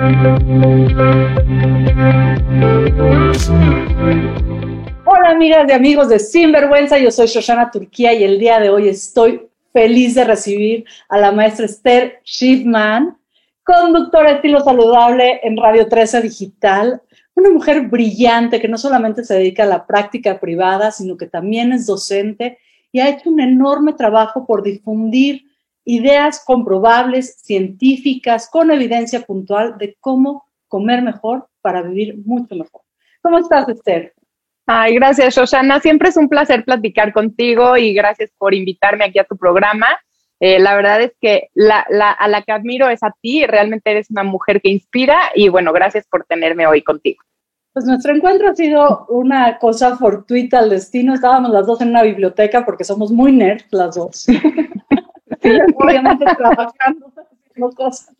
Hola amigas y amigos de Sinvergüenza, yo soy Shoshana Turquía y el día de hoy estoy feliz de recibir a la maestra Esther Schiffman, conductora de estilo saludable en Radio 13 Digital, una mujer brillante que no solamente se dedica a la práctica privada, sino que también es docente y ha hecho un enorme trabajo por difundir ideas comprobables, científicas, con evidencia puntual de cómo comer mejor para vivir mucho mejor. ¿Cómo estás, Esther? Ay, gracias, Shoshana. Siempre es un placer platicar contigo y gracias por invitarme aquí a tu programa. Eh, la verdad es que la, a la que admiro es a ti, realmente eres una mujer que inspira y bueno, gracias por tenerme hoy contigo. Pues nuestro encuentro ha sido una cosa fortuita al destino. Estábamos las dos en una biblioteca porque somos muy nerds las dos. obviamente trabajando, cosas.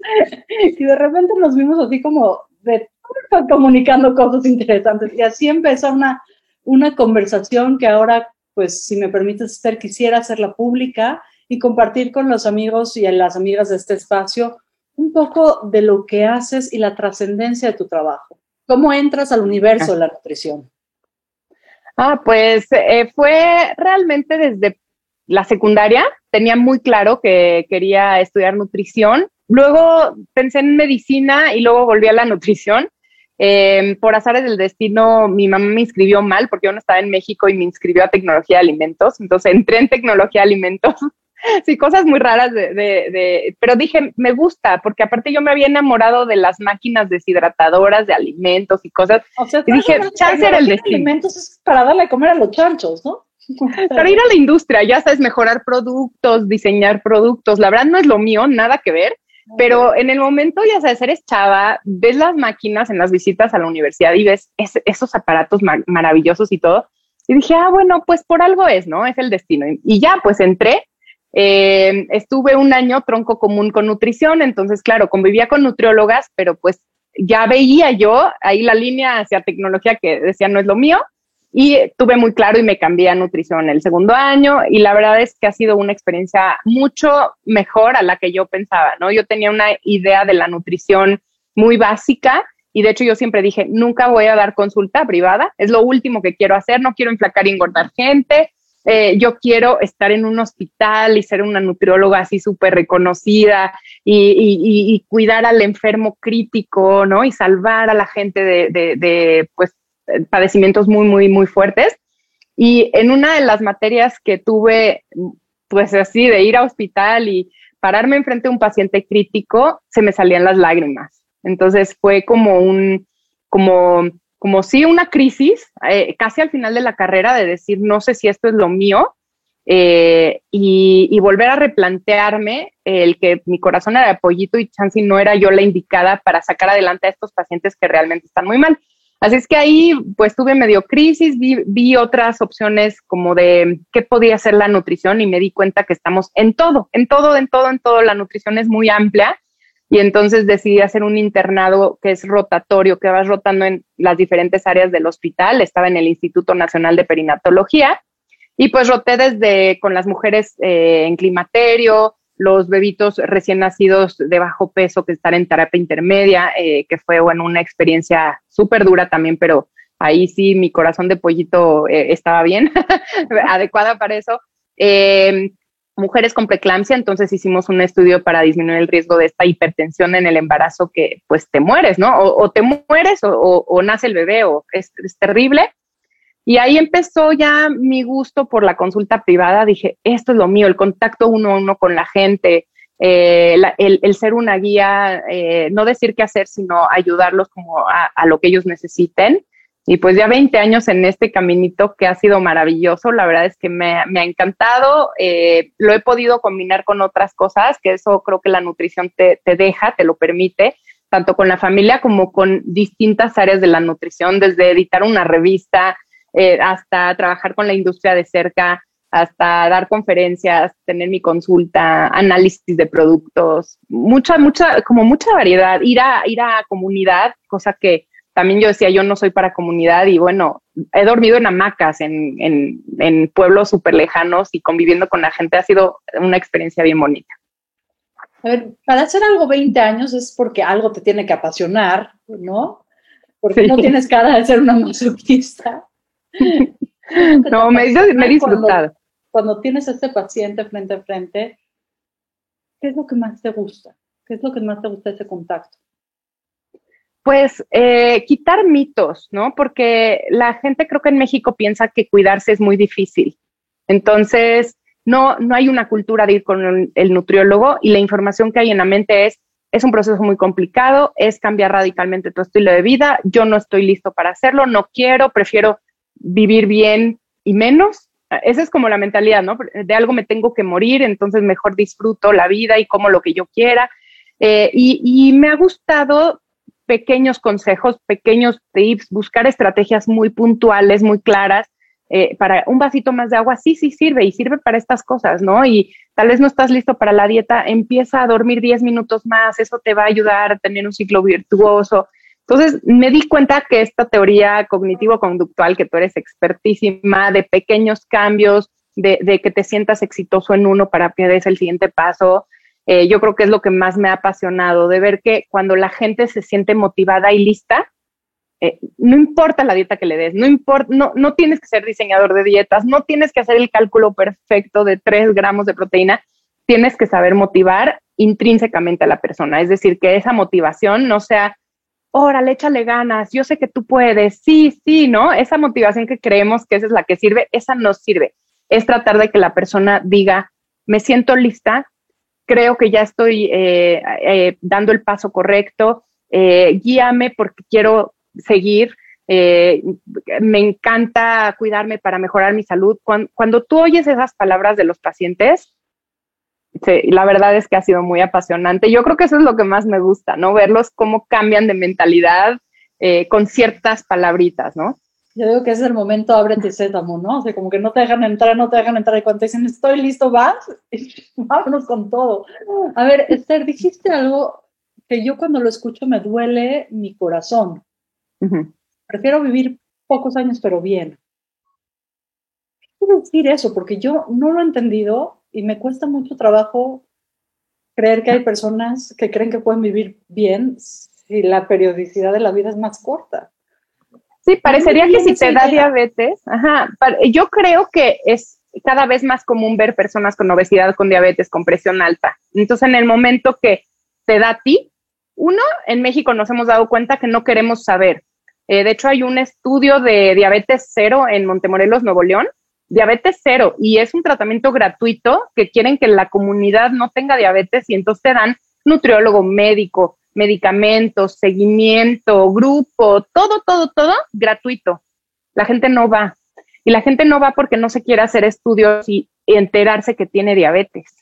Y de repente nos vimos así como de comunicando cosas interesantes. Y así empezó una, una conversación que ahora, pues, si me permites, Esther, quisiera hacerla pública y compartir con los amigos y las amigas de este espacio un poco de lo que haces y la trascendencia de tu trabajo. ¿Cómo entras al universo de la nutrición? Ah, pues eh, fue realmente desde la secundaria. Tenía muy claro que quería estudiar nutrición. Luego pensé en medicina y luego volví a la nutrición. Eh, por azares del destino, mi mamá me inscribió mal porque yo no estaba en México y me inscribió a tecnología de alimentos. Entonces entré en tecnología de alimentos sí, cosas muy raras de, de, pero dije, me gusta, porque aparte yo me había enamorado de las máquinas deshidratadoras de alimentos y cosas. O sea, y dije, chance era el destino. Alimentos es para darle a comer a los chanchos, ¿no? Para ir a la industria, ya sabes, mejorar productos, diseñar productos. La verdad no es lo mío, nada que ver. Pero en el momento, ya sabes, eres chava, ves las máquinas en las visitas a la universidad y ves esos aparatos maravillosos y todo. Y dije, ah, bueno, pues por algo es, ¿no? Es el destino. Y ya, pues entré eh, estuve un año tronco común con nutrición, entonces, claro, convivía con nutriólogas, pero pues ya veía yo ahí la línea hacia tecnología que decía no es lo mío y tuve muy claro y me cambié a nutrición el segundo año y la verdad es que ha sido una experiencia mucho mejor a la que yo pensaba, ¿no? Yo tenía una idea de la nutrición muy básica y de hecho yo siempre dije, nunca voy a dar consulta privada, es lo último que quiero hacer, no quiero enflacar y engordar gente, eh, yo quiero estar en un hospital y ser una nutrióloga así súper reconocida y, cuidar al enfermo crítico, ¿no? Y salvar a la gente de, pues, padecimientos muy, muy, muy fuertes. Y en una de las materias que tuve, pues así, de ir a hospital y pararme enfrente de un paciente crítico, se me salían las lágrimas. Entonces fue como un, como como sí una crisis, eh, casi al final de la carrera, de decir, no sé si esto es lo mío, eh, y, volver a replantearme el que mi corazón era de pollito y Chansey no era yo la indicada para sacar adelante a estos pacientes que realmente están muy mal. Así es que ahí pues tuve medio crisis, vi, vi, otras opciones como de qué podía ser la nutrición y me di cuenta que estamos en todo, en todo, en todo, en todo. La nutrición es muy amplia y entonces decidí hacer un internado que es rotatorio, que vas rotando en las diferentes áreas del hospital. Estaba en el Instituto Nacional de Perinatología y pues roté desde con las mujeres eh, en climaterio, los bebitos recién nacidos de bajo peso que están en terapia intermedia, eh, que fue bueno, una experiencia súper dura también, pero ahí sí mi corazón de pollito eh, estaba bien, adecuada para eso mujeres con preeclampsia, entonces hicimos un estudio para disminuir el riesgo de esta hipertensión en el embarazo que pues te mueres, ¿no? O, te mueres o, nace el bebé o es, terrible. Y ahí empezó ya mi gusto por la consulta privada. Dije, esto es lo mío, el contacto uno a uno con la gente, eh, el, ser una guía, eh, no decir qué hacer, sino ayudarlos como a, lo que ellos necesiten. Y pues ya 20 años en este caminito que ha sido maravilloso, la verdad es que me, ha encantado, eh, lo he podido combinar con otras cosas, que eso creo que la nutrición te, deja, te lo permite, tanto con la familia como con distintas áreas de la nutrición, desde editar una revista eh, hasta trabajar con la industria de cerca, hasta dar conferencias, tener mi consulta, análisis de productos, mucha, mucha, como mucha variedad, ir a, ir a comunidad, cosa que también yo decía, yo no soy para comunidad y bueno, he dormido en hamacas, en, en, pueblos súper lejanos y conviviendo con la gente ha sido una experiencia bien bonita. A ver, para hacer algo 20 años es porque algo te tiene que apasionar, ¿no? Porque no tienes cara de ser una masoquista. No, me, he disfrutado. Cuando, tienes a este paciente frente a frente, ¿qué es lo que más te gusta? ¿Qué es lo que más te gusta de ese contacto? Pues eh, quitar mitos, ¿no? Porque la gente creo que en México piensa que cuidarse es muy difícil. Entonces, no, no hay una cultura de ir con el, nutriólogo y la información que hay en la mente es, es un proceso muy complicado, es cambiar radicalmente tu estilo de vida, yo no estoy listo para hacerlo, no quiero, prefiero vivir bien y menos. Esa es como la mentalidad, ¿no? De algo me tengo que morir, entonces mejor disfruto la vida y como lo que yo quiera. Eh, y, me ha gustado pequeños consejos, pequeños tips, buscar estrategias muy puntuales, muy claras eh, para un vasito más de agua, sí, sí sirve y sirve para estas cosas, ¿no? Y tal vez no estás listo para la dieta, empieza a dormir 10 minutos más, eso te va a ayudar a tener un ciclo virtuoso. Entonces, me di cuenta que esta teoría cognitivo-conductual, que tú eres expertísima, de pequeños cambios, de, que te sientas exitoso en uno para que des el siguiente paso, eh, yo creo que es lo que más me ha apasionado, de ver que cuando la gente se siente motivada y lista, eh, no importa la dieta que le des, no, importa, no, no tienes que ser diseñador de dietas, no tienes que hacer el cálculo perfecto de 3 gramos de proteína, tienes que saber motivar intrínsecamente a la persona, es decir, que esa motivación no sea, órale, échale ganas, yo sé que tú puedes, sí, sí, ¿no? Esa motivación que creemos que esa es la que sirve, esa no sirve. Es tratar de que la persona diga, me siento lista, creo que ya estoy eh, eh, dando el paso correcto, guíame porque quiero seguir. Eh, me encanta cuidarme para mejorar mi salud. Cuando, tú oyes esas palabras de los pacientes, la verdad es que ha sido muy apasionante. Yo creo que eso es lo que más me gusta, ¿no? Verlos cómo cambian de mentalidad eh, con ciertas palabritas, ¿no? Yo digo que es el momento ábrete sétamo, ¿no? O sea, como que no te dejan entrar, no te dejan entrar. Y cuando te dicen, estoy listo, vas, vámonos con todo. A ver, Esther, dijiste algo que yo cuando lo escucho me duele mi corazón. Prefiero vivir pocos años, pero bien. ¿Qué quiere decir eso? Porque yo no lo he entendido y me cuesta mucho trabajo creer que hay personas que creen que pueden vivir bien si la periodicidad de la vida es más corta. Sí, parecería que si te da diabetes, ajá, yo creo que es cada vez más común ver personas con obesidad, con diabetes, con presión alta. Entonces, en el momento que te da a ti, uno, en México nos hemos dado cuenta que no queremos saber. Eh, de hecho, hay un estudio de diabetes cero en Montemorelos, Nuevo León, diabetes cero, y es un tratamiento gratuito que quieren que la comunidad no tenga diabetes y entonces te dan nutriólogo, médico, medicamentos, seguimiento, grupo, todo, todo, todo gratuito. La gente no va. Y la gente no va porque no se quiere hacer estudios y enterarse que tiene diabetes.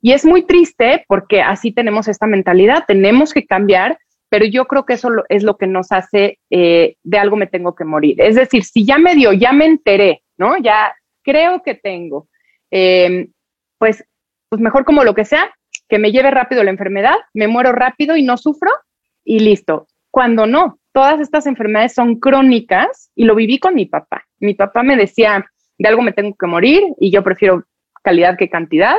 Y es muy triste porque así tenemos esta mentalidad, tenemos que cambiar pero yo creo que eso es lo que nos hace eh, de algo me tengo que morir. Es decir, si ya me dio, ya me enteré, ¿no? Ya creo que tengo, em, pues, pues mejor como lo que sea, que me lleve rápido la enfermedad, me muero rápido y no sufro y listo. Cuando no, todas estas enfermedades son crónicas y lo viví con mi papá. Mi papá me decía, de algo me tengo que morir y yo prefiero calidad que cantidad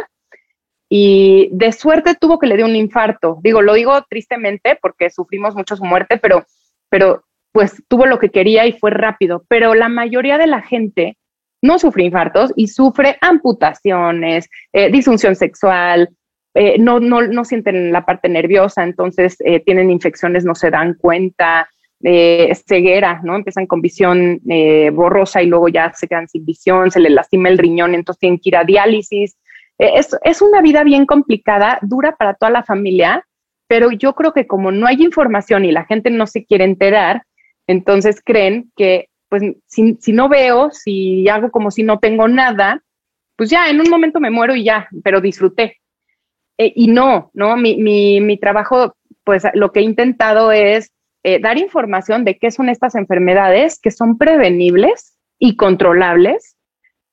y de suerte tuvo que le dio un infarto. Digo, lo digo tristemente porque sufrimos mucho su muerte, pero, pero pues tuvo lo que quería y fue rápido. Pero la mayoría de la gente no sufre infartos y sufre amputaciones, eh, disfunción sexual, eh, no, no, no, sienten la parte nerviosa, entonces eh, tienen infecciones, no se dan cuenta, ceguera, ¿no? Empiezan con visión borrosa y luego ya se quedan sin visión, se les lastima el riñón, entonces tienen que ir a diálisis. Eh, es, una vida bien complicada, dura para toda la familia, pero yo creo que como no hay información y la gente no se quiere enterar, entonces creen que, pues, si, no veo, si hago como si no tengo nada, pues ya, en un momento me muero y ya, pero disfruté. Eh, y no, ¿no? Mi, trabajo, pues lo que he intentado es eh, dar información de qué son estas enfermedades que son prevenibles y controlables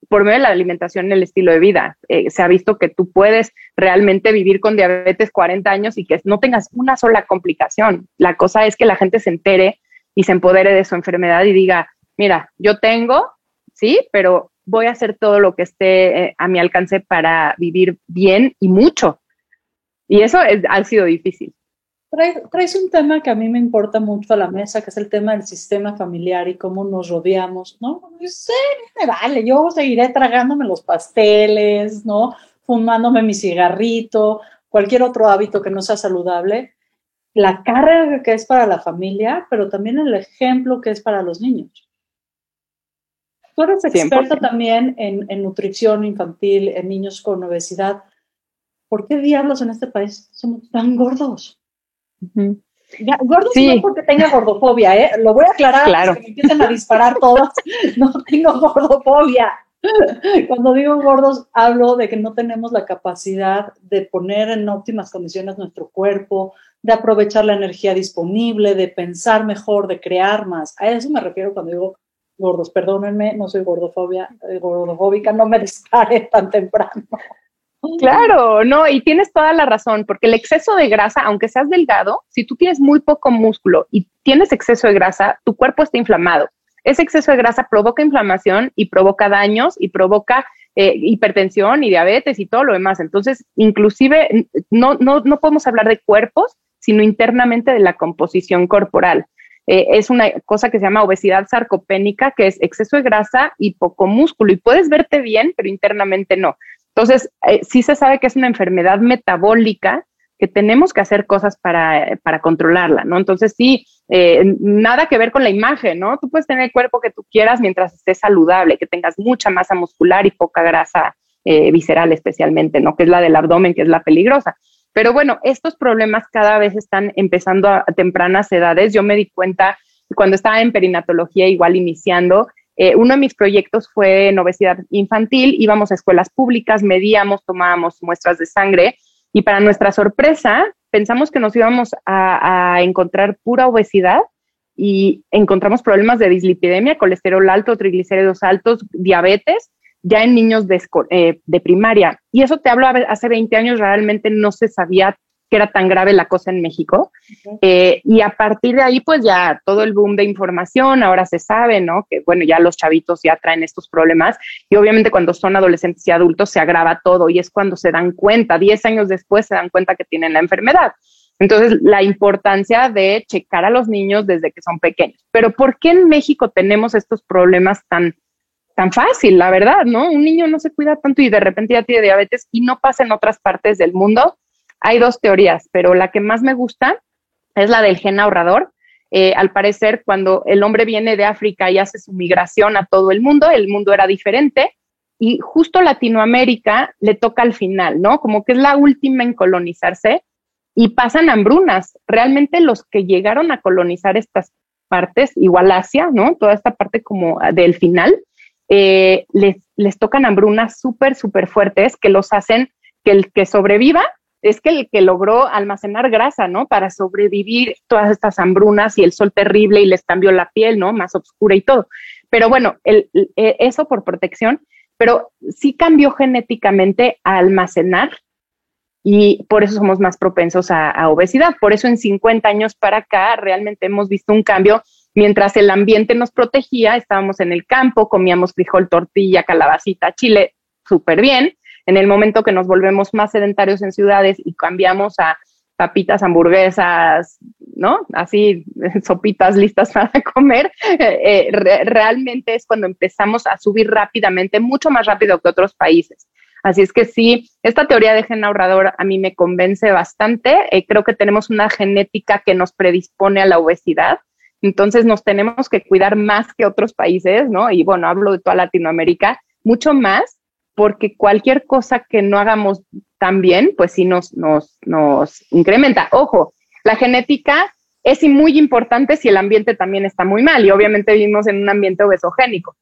por medio de la alimentación y el estilo de vida. Eh, se ha visto que tú puedes realmente vivir con diabetes 40 años y que no tengas una sola complicación. La cosa es que la gente se entere y se empodere de su enfermedad y diga, mira, yo tengo, sí, pero voy a hacer todo lo que esté eh, a mi alcance para vivir bien y mucho. Y eso ha sido difícil. Traes, un tema que a mí me importa mucho a la mesa, que es el tema del sistema familiar y cómo nos rodeamos, ¿no? Sí, me vale, yo seguiré tragándome los pasteles, ¿no? Fumándome mi cigarrito, cualquier otro hábito que no sea saludable. La carga que es para la familia, pero también el ejemplo que es para los niños. Tú eres experta también en, en nutrición infantil, en niños con obesidad. ¿Por qué diablos en este país somos tan gordos? Gordo no porque tenga gordofobia, ¿eh? Lo voy a aclarar claro. que me empiecen a disparar todos. No tengo gordofobia. Cuando digo gordos, hablo de que no tenemos la capacidad de poner en óptimas condiciones nuestro cuerpo, de aprovechar la energía disponible, de pensar mejor, de crear más. A eso me refiero cuando digo gordos. Perdónenme, no soy gordofobia, eh, gordofóbica, no me dispare tan temprano. Claro, no, y tienes toda la razón, porque el exceso de grasa, aunque seas delgado, si tú tienes muy poco músculo y tienes exceso de grasa, tu cuerpo está inflamado. Ese exceso de grasa provoca inflamación y provoca daños y provoca eh, hipertensión y diabetes y todo lo demás. Entonces, inclusive, no, no, no podemos hablar de cuerpos, sino internamente de la composición corporal. Eh, es una cosa que se llama obesidad sarcopénica, que es exceso de grasa y poco músculo. Y puedes verte bien, pero internamente no. Entonces, eh, sí se sabe que es una enfermedad metabólica que tenemos que hacer cosas para, controlarla, ¿no? Entonces, sí, eh, nada que ver con la imagen, ¿no? Tú puedes tener el cuerpo que tú quieras mientras estés saludable, que tengas mucha masa muscular y poca grasa eh, visceral especialmente, ¿no? Que es la del abdomen, que es la peligrosa. Pero bueno, estos problemas cada vez están empezando a tempranas edades. Yo me di cuenta cuando estaba en perinatología, igual iniciando, eh, uno de mis proyectos fue en obesidad infantil, íbamos a escuelas públicas, medíamos, tomábamos muestras de sangre y para nuestra sorpresa pensamos que nos íbamos a, encontrar pura obesidad y encontramos problemas de dislipidemia, colesterol alto, triglicéridos altos, diabetes, ya en niños de, eh, de primaria. Y eso te hablo hace 20 años, realmente no se sabía que era tan grave la cosa en México. Eh, y a partir de ahí, pues ya todo el boom de información, ahora se sabe, ¿no? Que bueno, ya los chavitos ya traen estos problemas y obviamente cuando son adolescentes y adultos se agrava todo y es cuando se dan cuenta, 10 años después se dan cuenta que tienen la enfermedad. Entonces, la importancia de checar a los niños desde que son pequeños. Pero ¿por qué en México tenemos estos problemas tan, tan fácil, la verdad, ¿no? Un niño no se cuida tanto y de repente ya tiene diabetes y no pasa en otras partes del mundo hay dos teorías, pero la que más me gusta es la del gen ahorrador. Eh, al parecer, cuando el hombre viene de África y hace su migración a todo el mundo, el mundo era diferente y justo Latinoamérica le toca al final, ¿no? Como que es la última en colonizarse y pasan hambrunas. Realmente los que llegaron a colonizar estas partes, igual Asia, ¿no? Toda esta parte como del final, eh, les, les tocan hambrunas súper, súper fuertes que los hacen que el que sobreviva es que el que logró almacenar grasa, ¿no? Para sobrevivir todas estas hambrunas y el sol terrible y les cambió la piel, ¿no? Más oscura y todo. Pero bueno, el, e, eso por protección, pero sí cambió genéticamente a almacenar y por eso somos más propensos a, a, obesidad. Por eso en 50 años para acá realmente hemos visto un cambio. Mientras el ambiente nos protegía, estábamos en el campo, comíamos frijol, tortilla, calabacita, chile, súper bien en el momento que nos volvemos más sedentarios en ciudades y cambiamos a papitas, hamburguesas, ¿no? Así, sopitas listas para comer, eh, realmente es cuando empezamos a subir rápidamente, mucho más rápido que otros países. Así es que sí, esta teoría de gen ahorrador a mí me convence bastante. Eh, creo que tenemos una genética que nos predispone a la obesidad. Entonces nos tenemos que cuidar más que otros países, ¿no? Y bueno, hablo de toda Latinoamérica, mucho más porque cualquier cosa que no hagamos tan bien, pues sí nos, nos, nos incrementa. Ojo, la genética es muy importante si el ambiente también está muy mal y obviamente vivimos en un ambiente obesogénico.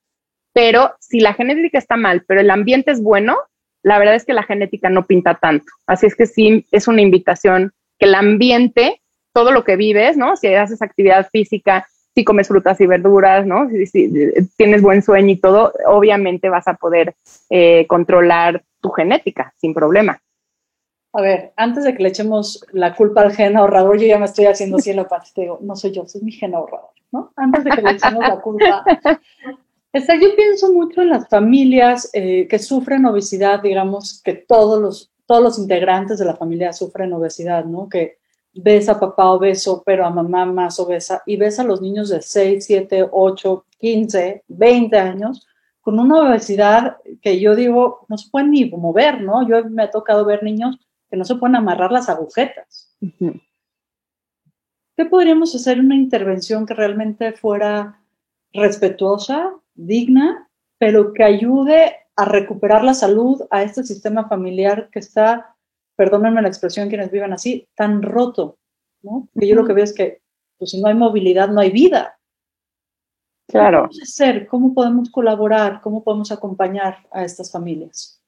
Pero si la genética está mal, pero el ambiente es bueno, la verdad es que la genética no pinta tanto. Así es que sí, es una invitación que el ambiente, todo lo que vives, ¿no? Si haces actividad física, si comes frutas y verduras, ¿no? Si, tienes buen sueño y todo, obviamente vas a poder eh, controlar tu genética sin problema. A ver, antes de que le echemos la culpa al gen ahorrador, yo ya me estoy haciendo cielo para te digo, no soy yo, soy mi gen ahorrador, ¿no? Antes de que le echemos la culpa. yo pienso mucho en las familias eh, que sufren obesidad, digamos que todos los, todos los integrantes de la familia sufren obesidad, ¿no? Que ves a papá obeso, pero a mamá más obesa, y ves a los niños de 6, 7, 8, 15, 20 años con una obesidad que yo digo, no se pueden ni mover, ¿no? Yo me ha tocado ver niños que no se pueden amarrar las agujetas. ¿Qué podríamos hacer una intervención que realmente fuera respetuosa, digna, pero que ayude a recuperar la salud a este sistema familiar que está perdónenme la expresión quienes viven así, tan roto, ¿no? Que yo lo que veo es que pues, si no hay movilidad, no hay vida. Claro. ¿Cómo ser? ¿Cómo podemos colaborar? ¿Cómo podemos acompañar a estas familias?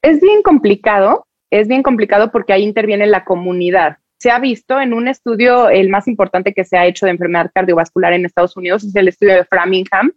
Es bien complicado, es bien complicado porque ahí interviene la comunidad. Se ha visto en un estudio, el más importante que se ha hecho de enfermedad cardiovascular en Estados Unidos, es el estudio de Framingham.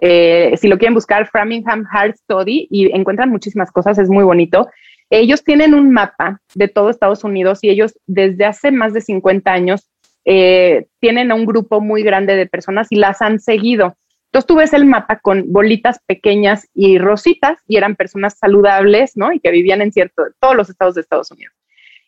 Eh, si lo quieren buscar, Framingham Heart Study, y encuentran muchísimas cosas, es muy bonito. Ellos tienen un mapa de todo Estados Unidos y ellos desde hace más de 50 años eh, tienen a un grupo muy grande de personas y las han seguido. Entonces tú ves el mapa con bolitas pequeñas y rositas y eran personas saludables, ¿no? Y que vivían en cierto, todos los estados de Estados Unidos.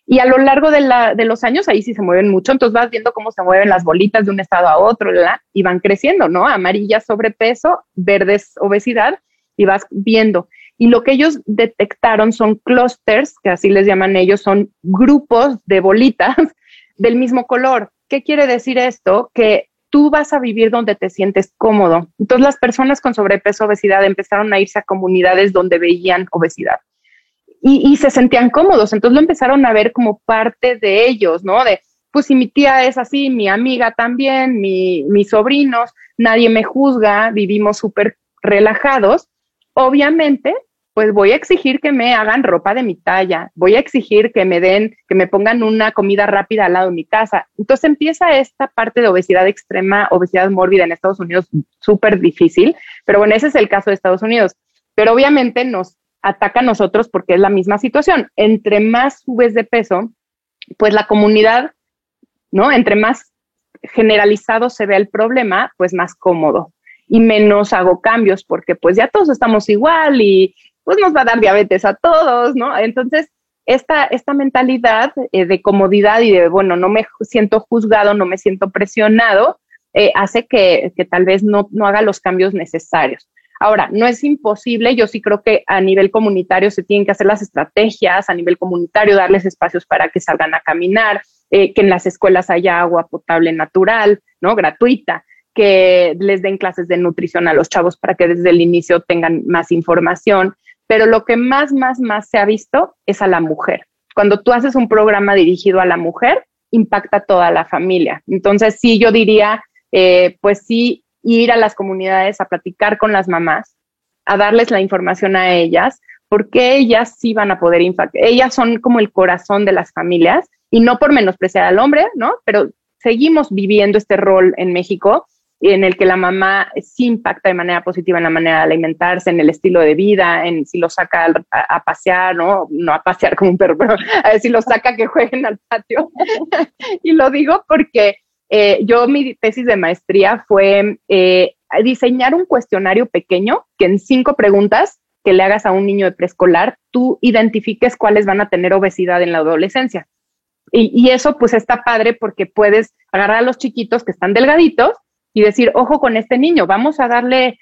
Y a lo largo de, los años ahí sí se mueven mucho, entonces vas viendo cómo se mueven las bolitas de un estado a otro y van creciendo, ¿no? Amarillas sobrepeso, verdes obesidad y vas viendo. Y lo que ellos detectaron son clusters, que así les llaman ellos, son grupos de bolitas del mismo color. ¿Qué quiere decir esto? Que tú vas a vivir donde te sientes cómodo. Entonces las personas con sobrepeso, obesidad empezaron a irse a comunidades donde veían obesidad. Y, se sentían cómodos, entonces lo empezaron a ver como parte de ellos, ¿no? De, pues si mi tía es así, mi amiga también, mis sobrinos, nadie me juzga, vivimos súper relajados obviamente, pues voy a exigir que me hagan ropa de mi talla, voy a exigir que me den, que me pongan una comida rápida al lado de mi casa. Entonces empieza esta parte de obesidad extrema, obesidad mórbida en Estados Unidos súper difícil, pero bueno, ese es el caso de Estados Unidos. Pero obviamente nos ataca a nosotros porque es la misma situación. Entre más subes de peso, pues la comunidad, ¿no? Entre más generalizado se ve el problema, pues más cómodo y menos hago cambios porque pues ya todos estamos igual y pues nos va a dar diabetes a todos, ¿no? Entonces, esta, esta mentalidad eh, de comodidad y de, bueno, no me siento juzgado, no me siento presionado, eh, hace que, que, tal vez no, no haga los cambios necesarios. Ahora, no es imposible, yo sí creo que a nivel comunitario se tienen que hacer las estrategias, a nivel comunitario darles espacios para que salgan a caminar, eh, que en las escuelas haya agua potable natural, ¿no? Gratuita que les den clases de nutrición a los chavos para que desde el inicio tengan más información. Pero lo que más, más, más se ha visto es a la mujer. Cuando tú haces un programa dirigido a la mujer, impacta a toda la familia. Entonces, sí, yo diría, eh, pues sí, ir a las comunidades a platicar con las mamás, a darles la información a ellas, porque ellas sí van a poder impactar. Ellas son como el corazón de las familias y no por menospreciar al hombre, ¿no? Pero seguimos viviendo este rol en México en el que la mamá sí impacta de manera positiva en la manera de alimentarse, en el estilo de vida, en si lo saca a, pasear, ¿no? No a pasear como un perro, pero a ver si lo saca que jueguen al patio. y lo digo porque eh, yo mi tesis de maestría fue eh, diseñar un cuestionario pequeño que en cinco preguntas que le hagas a un niño de preescolar, tú identifiques cuáles van a tener obesidad en la adolescencia. Y, y, eso pues está padre porque puedes agarrar a los chiquitos que están delgaditos y decir, ojo con este niño, vamos a darle.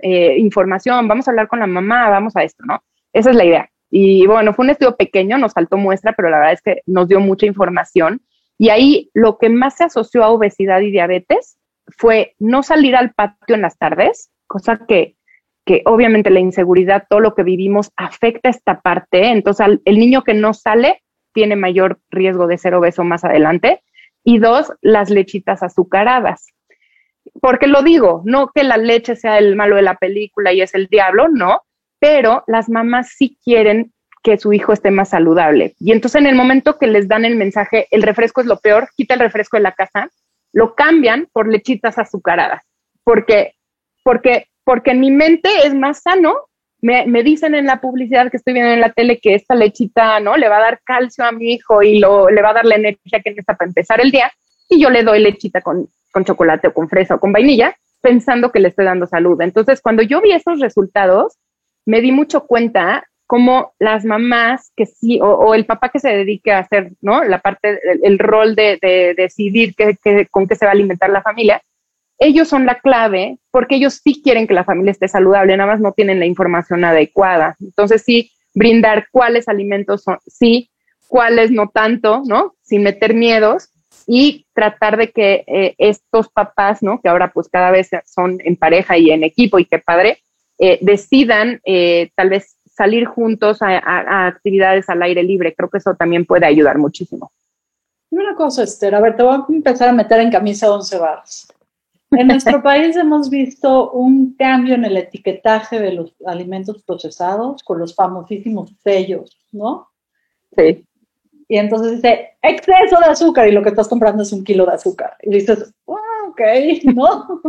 Eh, información, vamos a hablar con la mamá, vamos a esto, ¿no? Esa es la idea. Y bueno, fue un estudio pequeño, nos faltó muestra, pero la verdad es que nos dio mucha información. Y ahí lo que más se asoció a obesidad y diabetes fue no salir al patio en las tardes, cosa que, que obviamente la inseguridad, todo lo que vivimos afecta esta parte. Entonces, el niño que no sale tiene mayor riesgo de ser obeso más adelante. Y dos, las lechitas azucaradas porque lo digo, no que la leche sea el malo de la película y es el diablo, no, pero las mamás sí quieren que su hijo esté más saludable. Y entonces en el momento que les dan el mensaje, el refresco es lo peor, quita el refresco de la casa, lo cambian por lechitas azucaradas, porque, porque, porque en mi mente es más sano. Me, me, dicen en la publicidad que estoy viendo en la tele que esta lechita, ¿no? Le va a dar calcio a mi hijo y lo, le va a dar la energía que necesita para empezar el día. Y yo le doy lechita con, con chocolate o con fresa o con vainilla, pensando que le estoy dando salud. Entonces, cuando yo vi esos resultados, me di mucho cuenta como las mamás que sí, o, el papá que se dedique a hacer, ¿no? La parte, el, rol de, decidir con qué se va a alimentar la familia, ellos son la clave porque ellos sí quieren que la familia esté saludable, nada más no tienen la información adecuada. Entonces, sí, brindar cuáles alimentos son, sí, cuáles no tanto, ¿no? Sin meter miedos y tratar de que eh, estos papás, ¿no? Que ahora pues cada vez son en pareja y en equipo y qué padre, eh, decidan eh, tal vez salir juntos a, actividades al aire libre. Creo que eso también puede ayudar muchísimo. Una cosa, Esther, a ver, te voy a empezar a meter en camisa 11 barras. En nuestro país hemos visto un cambio en el etiquetaje de los alimentos procesados con los famosísimos sellos, ¿no? Sí. Y entonces dice, exceso de azúcar y lo que estás comprando es un kilo de azúcar. Y dices, oh, ok, ¿no?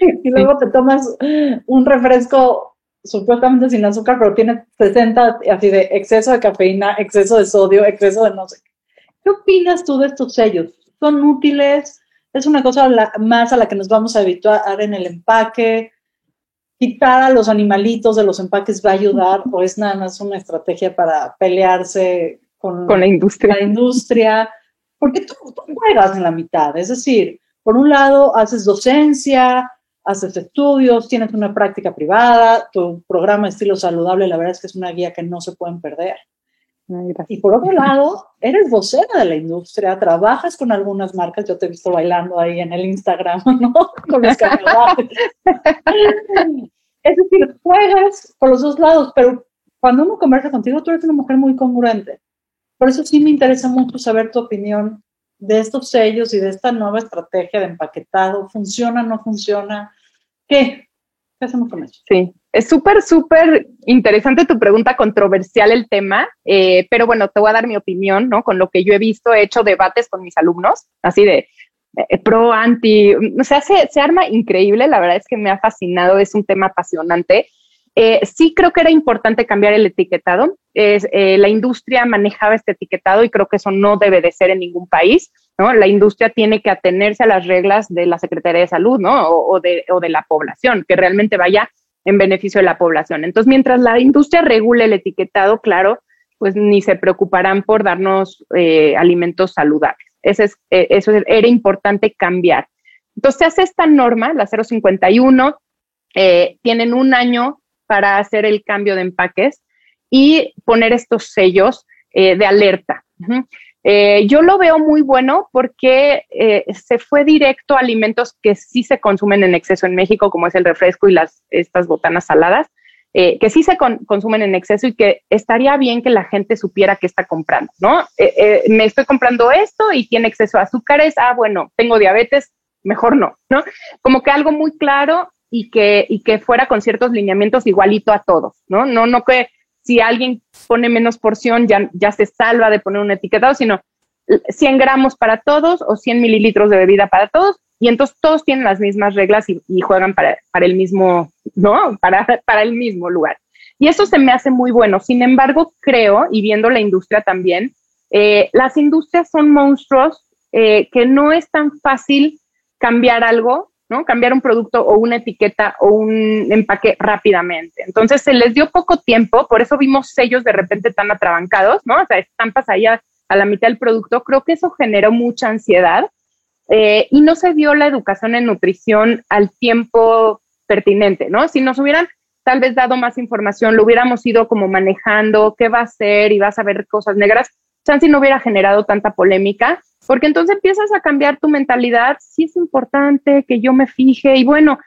y luego te tomas un refresco supuestamente sin azúcar, pero tiene 60 así de exceso de cafeína, exceso de sodio, exceso de no sé qué. ¿Qué opinas tú de estos sellos? ¿Son útiles? ¿Es una cosa más a la que nos vamos a habituar en el empaque? ¿Quitar a los animalitos de los empaques va a ayudar o es nada más una estrategia para pelearse con, la industria? La industria? Porque tú juegas en la mitad, es decir, por un lado haces docencia, haces estudios, tienes una práctica privada, tu programa Estilo Saludable, la verdad es que es una guía que no se pueden perder. y por otro lado, eres vocera de la industria, trabajas con algunas marcas, yo te he visto bailando ahí en el Instagram, ¿no? Con los Es decir, juegas por los dos lados, pero cuando uno conversa contigo, tú eres una mujer muy congruente. Por eso sí me interesa mucho saber tu opinión de estos sellos y de esta nueva estrategia de empaquetado? ¿Funciona, no funciona? ¿Qué? ¿Qué hacemos con eso? Sí, es súper, súper interesante tu pregunta, controversial el tema, eh, pero bueno, te voy a dar mi opinión, ¿no? Con lo que yo he visto, he hecho debates con mis alumnos, así de eh, pro, anti, o sea, se, se arma increíble, la verdad es que me ha fascinado, es un tema apasionante. Eh, sí creo que era importante cambiar el etiquetado. Es, eh, la industria manejaba este etiquetado y creo que eso no debe de ser en ningún país. La industria tiene que atenerse a las reglas de la Secretaría de Salud ¿no? o, de, la población, que realmente vaya en beneficio de la población. Entonces, mientras la industria regule el etiquetado, claro, pues ni se preocuparán por darnos eh, alimentos saludables. Ese es, eso era importante cambiar. Entonces, hace esta norma, la 051, tienen un año para hacer el cambio de empaques y poner estos sellos eh, de alerta. Eh, yo lo veo muy bueno porque eh, se fue directo a alimentos que sí se consumen en exceso en México, como es el refresco y las, estas botanas saladas, que sí se consumen en exceso y que estaría bien que la gente supiera qué está comprando, ¿no? me estoy comprando esto y tiene exceso de azúcares, ah, bueno, tengo diabetes, mejor no, ¿no? Como que algo muy claro y que, y que fuera con ciertos lineamientos igualito a todos, ¿no? No, no que si alguien pone menos porción ya, ya se salva de poner un etiquetado, sino 100 gramos para todos o 100 mililitros de bebida para todos, y entonces todos tienen las mismas reglas y, juegan para, para, el mismo, ¿no? Para, para el mismo lugar. Y eso se me hace muy bueno. Sin embargo, creo, y viendo la industria también, eh, las industrias son monstruos eh, que no es tan fácil cambiar algo Cambiar un producto o una etiqueta o un empaque rápidamente. Entonces se les dio poco tiempo, por eso vimos sellos de repente tan atrabancados, ¿no? O sea, estampas ahí a, la mitad del producto. Creo que eso generó mucha ansiedad eh, y no se dio la educación en nutrición al tiempo pertinente, ¿no? Si nos hubieran tal vez dado más información, lo hubiéramos ido como manejando, qué va a ser y vas a ver cosas negras, chance no hubiera generado tanta polémica porque entonces empiezas a cambiar tu mentalidad, sí es importante que yo me fije y bueno,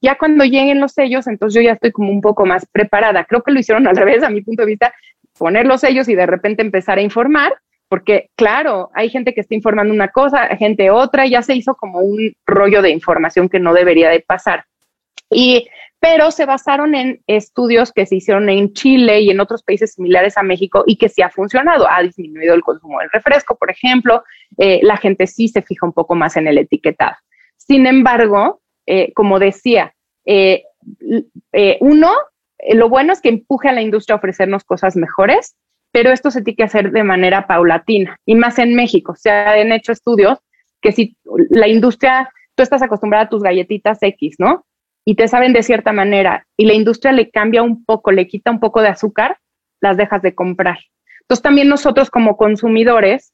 ya cuando lleguen los sellos, entonces yo ya estoy como un poco más preparada. Creo que lo hicieron al revés, a mi punto de vista, poner los sellos y de repente empezar a informar, porque claro, hay gente que está informando una cosa, gente otra, ya se hizo como un rollo de información que no debería de pasar. Y pero se basaron en estudios que se hicieron en Chile y en otros países similares a México y que sí ha funcionado. Ha disminuido el consumo del refresco, por ejemplo, eh, la gente sí se fija un poco más en el etiquetado. Sin embargo, eh, como decía, eh, uno, lo bueno es que empuje a la industria a ofrecernos cosas mejores, pero esto se tiene que hacer de manera paulatina y más en México. Se han hecho estudios que si la industria, tú estás acostumbrada a tus galletitas X, ¿no? Y te saben de cierta manera y la industria le cambia un poco, le quita un poco de azúcar, las dejas de comprar. Entonces también nosotros como consumidores,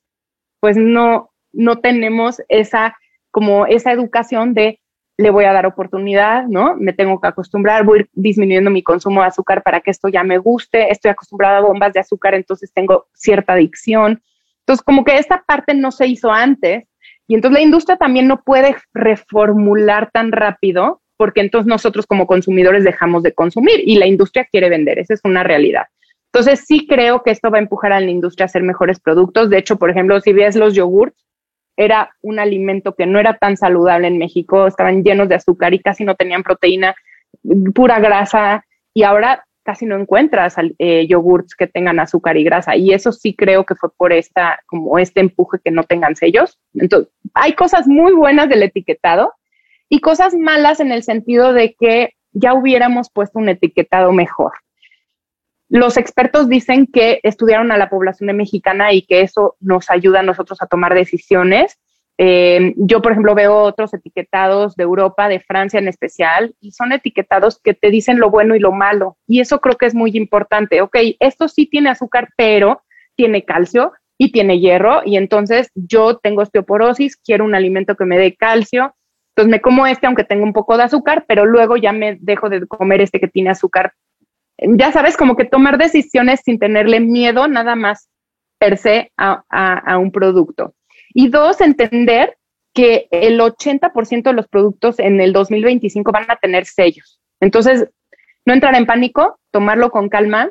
pues no, no tenemos esa, como esa educación de le voy a dar oportunidad, ¿no? Me tengo que acostumbrar, voy disminuyendo mi consumo de azúcar para que esto ya me guste, estoy acostumbrada a bombas de azúcar, entonces tengo cierta adicción. Entonces, como que esta parte no se hizo antes y entonces la industria también no puede reformular tan rápido porque entonces nosotros como consumidores dejamos de consumir y la industria quiere vender, esa es una realidad. Entonces sí creo que esto va a empujar a la industria a hacer mejores productos. De hecho, por ejemplo, si ves los yogurts, era un alimento que no era tan saludable en México, estaban llenos de azúcar y casi no tenían proteína, pura grasa, y ahora casi no encuentras eh, yogurts que tengan azúcar y grasa. Y eso sí creo que fue por esta, como este empuje que no tengan sellos. Entonces, hay cosas muy buenas del etiquetado y cosas malas en el sentido de que ya hubiéramos puesto un etiquetado mejor. Los expertos dicen que estudiaron a la población mexicana y que eso nos ayuda a nosotros a tomar decisiones. Eh, yo, por ejemplo, veo otros etiquetados de Europa, de Francia en especial, y son etiquetados que te dicen lo bueno y lo malo. Y eso creo que es muy importante. Ok, esto sí tiene azúcar, pero tiene calcio y tiene hierro, y entonces yo tengo osteoporosis, quiero un alimento que me dé calcio, entonces me como este aunque tenga un poco de azúcar, pero luego ya me dejo de comer este que tiene azúcar ya sabes, como que tomar decisiones sin tenerle miedo nada más per se a, un producto. Y dos, entender que el 80% de los productos en el 2025 van a tener sellos. Entonces, no entrar en pánico, tomarlo con calma.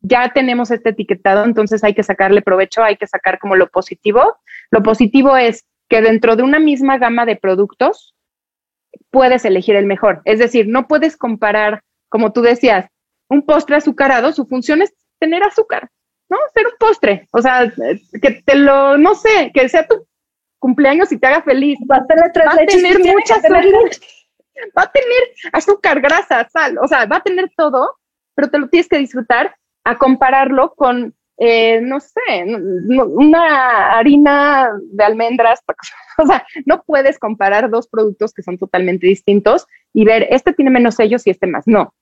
Ya tenemos este etiquetado, entonces hay que sacarle provecho, hay que sacar como lo positivo. Lo positivo es que dentro de una misma gama de productos puedes elegir el mejor. Es decir, no puedes comparar, como tú decías, un postre azucarado, su función es tener azúcar, ¿no? Ser un postre, o sea, que te lo, no sé, que sea tu cumpleaños y te haga feliz. Va a tener, va a tener mucha azúcar, va a tener azúcar, grasa, sal, o sea, va a tener todo, pero te lo tienes que disfrutar a compararlo con, eh, no sé, una harina de almendras, o sea, no puedes comparar dos productos que son totalmente distintos y ver, este tiene menos sellos y este más, no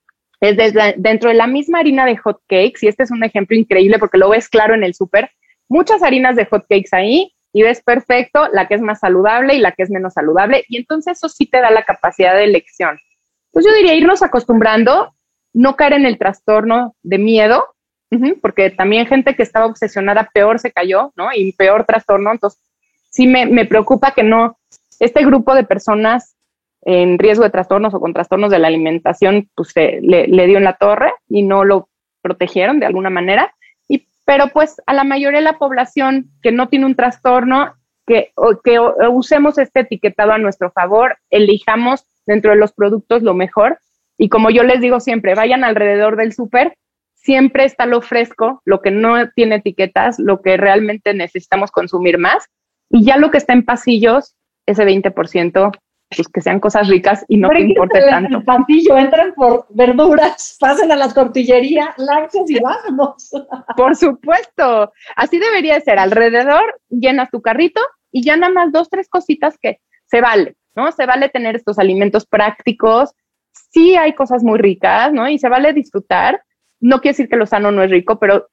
es dentro de la misma harina de hot cakes, y este es un ejemplo increíble porque lo ves claro en el súper, muchas harinas de hot cakes ahí y ves perfecto la que es más saludable y la que es menos saludable, y entonces eso sí te da la capacidad de elección. Pues yo diría irnos acostumbrando, no caer en el trastorno de miedo, porque también gente que estaba obsesionada peor se cayó, ¿no? Y peor trastorno, entonces sí me, me preocupa que no, este grupo de personas en riesgo de trastornos o con trastornos de la alimentación, pues le, dio en la torre y no lo protegieron de alguna manera. Y, pero pues a la mayoría de la población que no tiene un trastorno, que, que usemos este etiquetado a nuestro favor, elijamos dentro de los productos lo mejor. Y como yo les digo siempre, vayan alrededor del súper, siempre está lo fresco, lo que no tiene etiquetas, lo que realmente necesitamos consumir más. Y ya lo que está en pasillos, ese 20% pues que sean cosas ricas y no te importe tanto. El pasillo, entran por verduras, pasen a la tortillería, lanzas y vámonos. Por supuesto, así debería ser. Alrededor llenas tu carrito y ya nada más dos, tres cositas que se vale, ¿no? Se vale tener estos alimentos prácticos. Sí hay cosas muy ricas, ¿no? Y se vale disfrutar. No quiere decir que lo sano no es rico, pero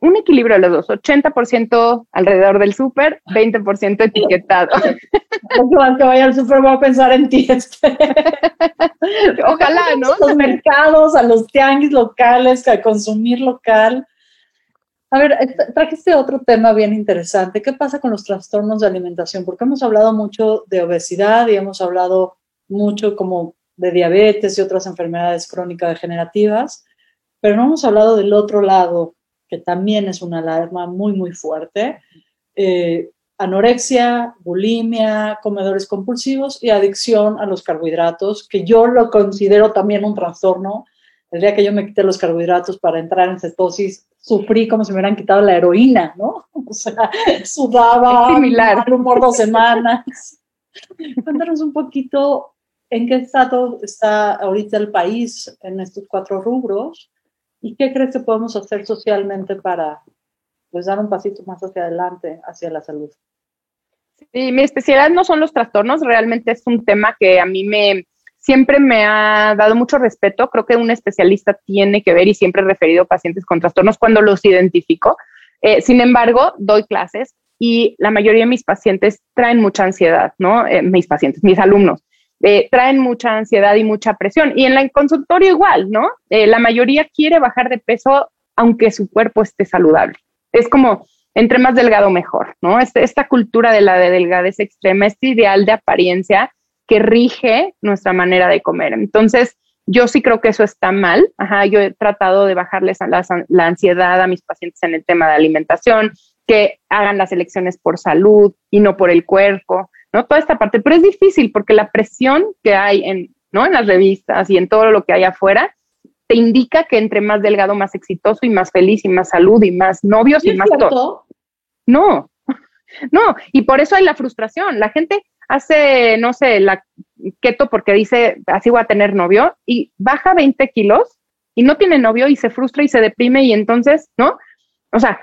un equilibrio de los dos, 80% alrededor del súper, 20% etiquetado. que vaya al súper voy a pensar en ti. Este. Ojalá, ¿no? A los mercados, a los tianguis locales, a consumir local. A ver, trajiste otro tema bien interesante. ¿Qué pasa con los trastornos de alimentación? Porque hemos hablado mucho de obesidad y hemos hablado mucho como de diabetes y otras enfermedades crónicas degenerativas, pero no hemos hablado del otro lado, que también es una alarma muy, muy fuerte. Eh, anorexia, bulimia, comedores compulsivos y adicción a los carbohidratos, que yo lo considero también un trastorno. El día que yo me quité los carbohidratos para entrar en cetosis, sufrí como si me hubieran quitado la heroína, ¿no? O sea, sudaba, similar. mal humor dos semanas. Cuéntanos un poquito en qué estado está ahorita el país en estos cuatro rubros ¿Y qué crees que podemos hacer socialmente para pues, dar un pasito más hacia adelante, hacia la salud? Sí, mi especialidad no son los trastornos, realmente es un tema que a mí me siempre me ha dado mucho respeto. Creo que un especialista tiene que ver y siempre he referido pacientes con trastornos cuando los identifico. Eh, sin embargo, doy clases y la mayoría de mis pacientes traen mucha ansiedad, ¿no? Eh, mis pacientes, mis alumnos. Eh, traen mucha ansiedad y mucha presión. Y en el consultorio igual, ¿no? la mayoría quiere bajar de peso aunque su cuerpo esté saludable. Es como, entre más delgado mejor, ¿no? Este, esta cultura de la de delgadez extrema, este ideal de apariencia que rige nuestra manera de comer. Entonces, yo sí creo que eso está mal. Ajá, yo he tratado de bajarles la, la ansiedad a mis pacientes en el tema de alimentación, que hagan las elecciones por salud y no por el cuerpo, ¿no? Toda esta parte, pero es difícil porque la presión que hay en, ¿no? En las revistas y en todo lo que hay afuera te indica que entre más delgado, más exitoso y más feliz y más salud y más novios y más todo. No, no, y por eso hay la frustración. La gente hace, no sé, la keto porque dice, así voy a tener novio y baja 20 kilos y no tiene novio y se frustra y se deprime y entonces, ¿no? O sea,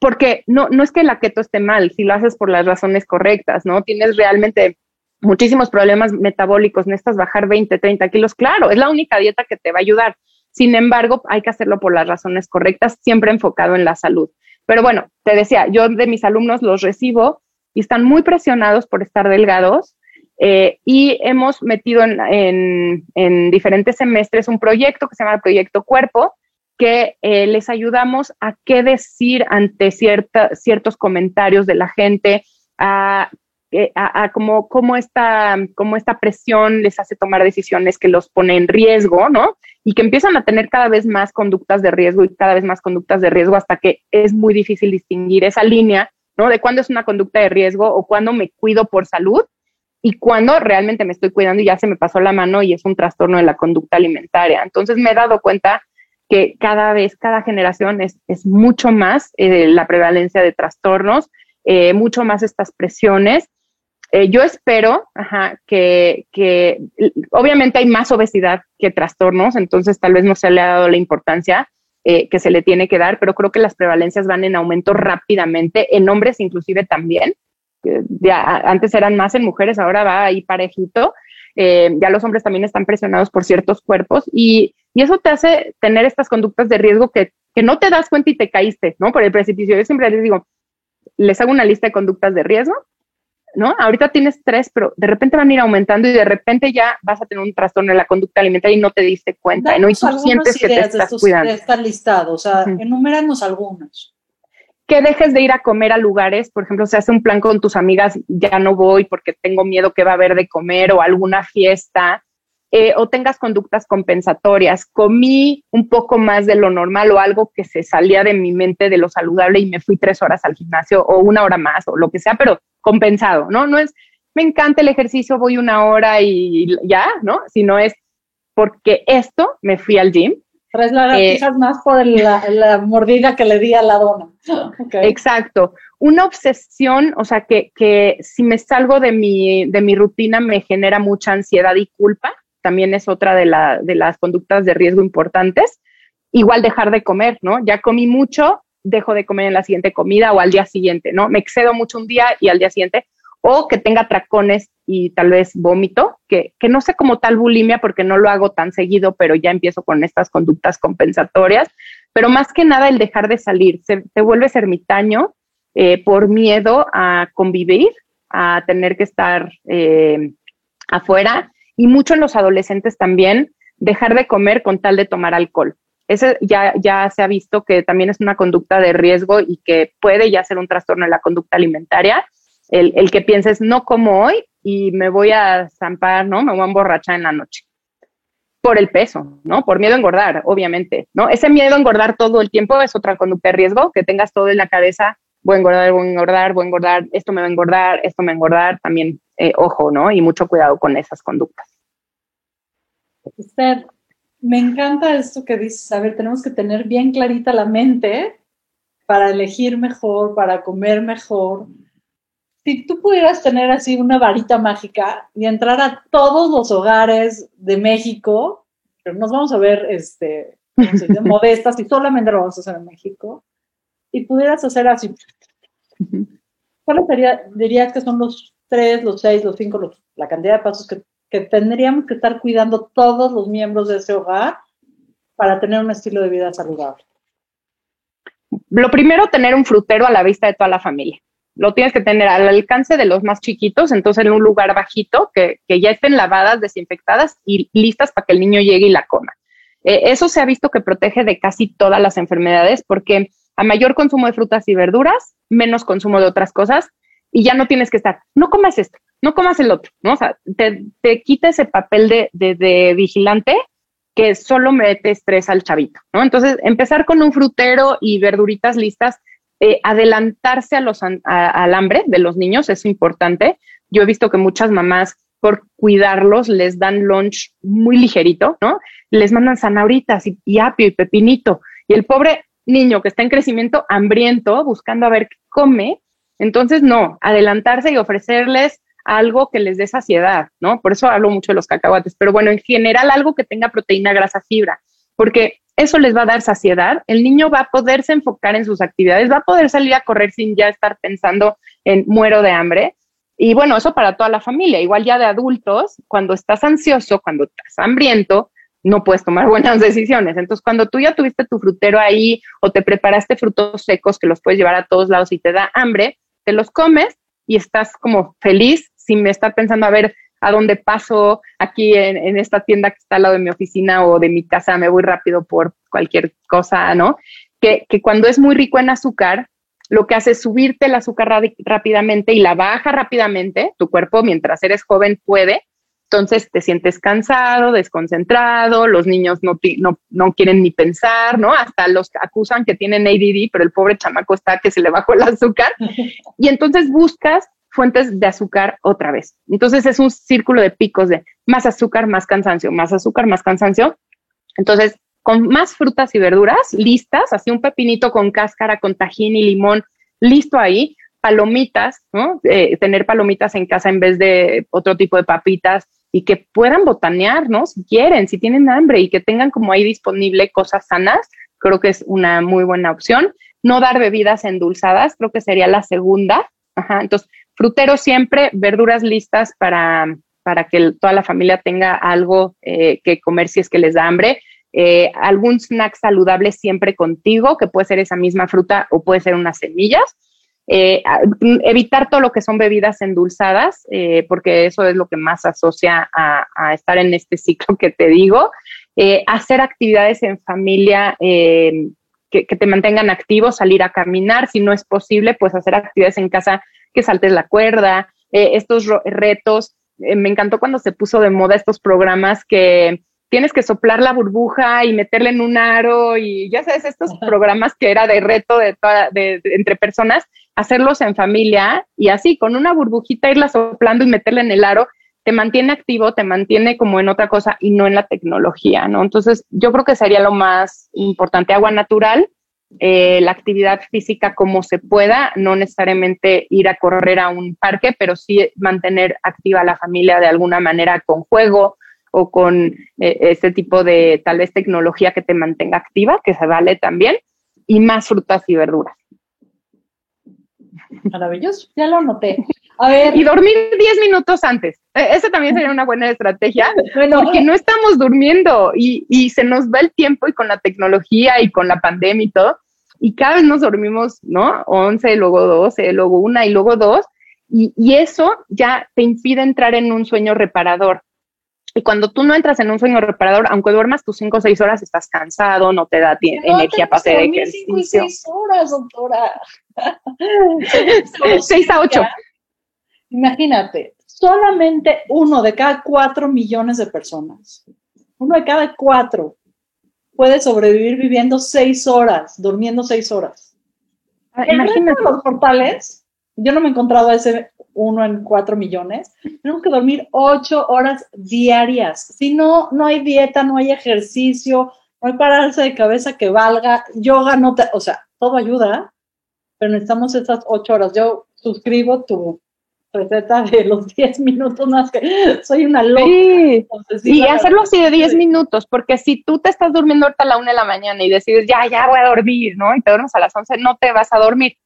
porque no, no es que la keto esté mal, si lo haces por las razones correctas, ¿no? Tienes realmente muchísimos problemas metabólicos, necesitas bajar 20, 30 kilos, claro, es la única dieta que te va a ayudar. Sin embargo, hay que hacerlo por las razones correctas, siempre enfocado en la salud. Pero bueno, te decía, yo de mis alumnos los recibo y están muy presionados por estar delgados eh, y hemos metido en, diferentes semestres un proyecto que se llama Proyecto Cuerpo, que eh, les ayudamos a qué decir ante ciertos comentarios de la gente, a, eh, a, cómo, esta, cómo esta presión les hace tomar decisiones que los pone en riesgo, ¿no? y que empiezan a tener cada vez más conductas de riesgo y cada vez más conductas de riesgo hasta que es muy difícil distinguir esa línea, ¿no? De cuándo es una conducta de riesgo o cuándo me cuido por salud y cuándo realmente me estoy cuidando y ya se me pasó la mano y es un trastorno de la conducta alimentaria. Entonces me he dado cuenta que cada vez, cada generación es, es mucho más eh, la prevalencia de trastornos, eh, mucho más estas presiones eh, yo espero que, obviamente hay más obesidad que trastornos, entonces tal vez no se le ha dado la importancia que se le tiene que dar, pero creo que las prevalencias van en aumento rápidamente, en hombres inclusive también. ya, antes eran más en mujeres, ahora va ahí parejito. Ya los hombres también están presionados por ciertos cuerpos y, y eso te hace tener estas conductas de riesgo que, que no te das cuenta y te caíste, ¿no? Por el precipicio. Yo siempre les digo, les hago una lista de conductas de riesgo ¿no? Ahorita tienes tres, pero de repente van a ir aumentando y de repente ya vas a tener un trastorno en la conducta alimentaria y no te diste cuenta, ¿no? Y tú sientes que te estás cuidando. Listado, o sea, enumeranos algunos. Que dejes de ir a comer a lugares, por ejemplo, se hace un plan con tus amigas, ya no voy porque tengo miedo que va a haber de comer o alguna fiesta, eh, o tengas conductas compensatorias. Comí un poco más de lo normal o algo que se salía de mi mente de lo saludable y me fui tres horas al gimnasio o una hora más o lo que sea, pero compensado, ¿no? No es, me encanta el ejercicio, voy una hora y ya, ¿no? Sino es porque esto me fui al gym. Tres lagartijas eh, más por la, mordida que le di a la dona. Exacto. Una obsesión, o sea, que, que si me salgo de mi, de mi rutina me genera mucha ansiedad y culpa también es otra de, de las conductas de riesgo importantes. Igual dejar de comer, ¿no? Ya comí mucho, dejo de comer en la siguiente comida o al día siguiente, ¿no? Me excedo mucho un día y al día siguiente, o que tenga tracones y tal vez vómito, que, que no sé como tal bulimia porque no lo hago tan seguido, pero ya empiezo con estas conductas compensatorias, pero más que nada el dejar de salir, se, te vuelves ermitaño eh, por miedo a convivir, a tener que estar eh, afuera y mucho en los adolescentes también, dejar de comer con tal de tomar alcohol. Ese ya, ya se ha visto que también es una conducta de riesgo y que puede ya ser un trastorno en la conducta alimentaria. El, el que pienses, no como hoy y me voy a zampar, ¿no? Me voy a emborrachar en la noche. Por el peso, ¿no? Por miedo a engordar, obviamente, ¿no? Ese miedo a engordar todo el tiempo es otra conducta de riesgo, que tengas todo en la cabeza, voy a engordar, voy a engordar, voy a engordar, esto me va a engordar, esto me va a engordar, también eh, ojo, ¿no? Y mucho cuidado con esas conductas. Esther, me encanta esto que dices, a ver, tenemos que tener bien clarita la mente para elegir mejor, para comer mejor. Si tú pudieras tener así una varita mágica y entrar a todos los hogares de México, pero nos vamos a ver este, modestas y solamente lo vamos a hacer en México, y pudieras hacer así, ¿cuáles dirías que son los tres, los seis, los cinco, la cantidad de pasos que que tendríamos que estar cuidando todos los miembros de ese hogar para tener un estilo de vida saludable? Lo primero, tener un frutero a la vista de toda la familia. Lo tienes que tener al alcance de los más chiquitos, entonces en un lugar bajito, que, ya estén lavadas, desinfectadas y listas para que el niño llegue y la coma. Eh, eso se ha visto que protege de casi todas las enfermedades porque a mayor consumo de frutas y verduras, menos consumo de otras cosas y ya no tienes que estar, no comas esto, no comas el otro, ¿no? O sea, te, te quita ese papel de, de, vigilante que solo mete estrés al chavito, ¿no? Entonces, empezar con un frutero y verduritas listas, eh, adelantarse a los, al hambre de los niños es importante. Yo he visto que muchas mamás, por cuidarlos, les dan lunch muy ligerito, ¿no? Les mandan zanahoritas y, y apio y pepinito. Y el pobre niño que está en crecimiento hambriento, buscando a ver qué come, entonces, no, adelantarse y ofrecerles algo que les dé saciedad, ¿no? Por eso hablo mucho de los cacahuates, pero bueno, en general algo que tenga proteína, grasa, fibra, porque eso les va a dar saciedad, el niño va a poderse enfocar en sus actividades, va a poder salir a correr sin ya estar pensando en muero de hambre. Y bueno, eso para toda la familia, igual ya de adultos, cuando estás ansioso, cuando estás hambriento, no puedes tomar buenas decisiones. Entonces, cuando tú ya tuviste tu frutero ahí o te preparaste frutos secos que los puedes llevar a todos lados y te da hambre, te los comes y estás como feliz sin estar pensando a ver a dónde paso aquí en, esta tienda que está al lado de mi oficina o de mi casa, me voy rápido por cualquier cosa, ¿no? Que, que cuando es muy rico en azúcar, lo que hace es subirte el azúcar rápidamente y la baja rápidamente, tu cuerpo mientras eres joven puede, entonces te sientes cansado, desconcentrado, los niños no, no, no, quieren ni pensar, ¿no? Hasta los acusan que tienen ADD, pero el pobre chamaco está que se le bajó el azúcar. Y entonces buscas fuentes de azúcar otra vez. Entonces es un círculo de picos de más azúcar, más cansancio, más azúcar, más cansancio. Entonces, con más frutas y verduras listas, así un pepinito con cáscara, con tajín y limón, listo ahí, palomitas, ¿no? Eh, tener palomitas en casa en vez de otro tipo de papitas, y que puedan botanear, ¿no? Si quieren, si tienen hambre y que tengan como ahí disponible cosas sanas, creo que es una muy buena opción. No dar bebidas endulzadas, creo que sería la segunda. Ajá, entonces, frutero siempre, verduras listas para, para que toda la familia tenga algo eh, que comer si es que les da hambre. Eh, algún snack saludable siempre contigo, que puede ser esa misma fruta o puede ser unas semillas. Eh, evitar todo lo que son bebidas endulzadas, eh, porque eso es lo que más asocia a, estar en este ciclo que te digo. Eh, hacer actividades en familia que, que, te mantengan activo, salir a caminar, si no es posible, pues hacer actividades en casa que saltes la cuerda, estos retos. me encantó cuando se puso de moda estos programas que tienes que soplar la burbuja y meterle en un aro y ya sabes, estos programas que era de reto de, de, entre personas, hacerlos en familia y así, con una burbujita irla soplando y meterle en el aro, te mantiene activo, te mantiene como en otra cosa y no en la tecnología, ¿no? Entonces, yo creo que sería lo más importante, agua natural, eh, la actividad física como se pueda, no necesariamente ir a correr a un parque, pero sí mantener activa la familia de alguna manera con juego, o con eh, este tipo de tal vez tecnología que te mantenga activa, que se vale también, y más frutas y verduras. Maravilloso, ya lo anoté. A ver. Y dormir 10 minutos antes. E, esa también sería una buena estrategia, porque no estamos durmiendo y, y, se nos va el tiempo y con la tecnología y con la pandemia y todo, y cada vez nos dormimos, ¿no? 11, luego 12, luego una y luego dos, y, y eso ya te impide entrar en un sueño reparador. Y cuando tú no entras en un sueño reparador, aunque duermas tus cinco o seis horas, estás cansado, no te da energía para hacer ejercicio. Cinco y seis horas, doctora. seis a ocho. Imagínate, solamente uno de cada cuatro millones de personas, uno de cada cuatro, puede sobrevivir viviendo seis horas, durmiendo seis horas. Ah, imagínate los portales. Yo no me he encontrado a ese uno en cuatro millones, tenemos que dormir ocho horas diarias. Si no, no hay dieta, no hay ejercicio, no hay pararse de cabeza que valga, yoga no te, o sea, todo ayuda, pero necesitamos esas ocho horas. Yo suscribo tu receta de los diez minutos más que soy una loca. y hacerlo así de diez minutos, porque si tú te estás durmiendo ahorita a la una de la mañana y decides, ya, ya voy a dormir, ¿no? Y te duermes a las once, no te vas a dormir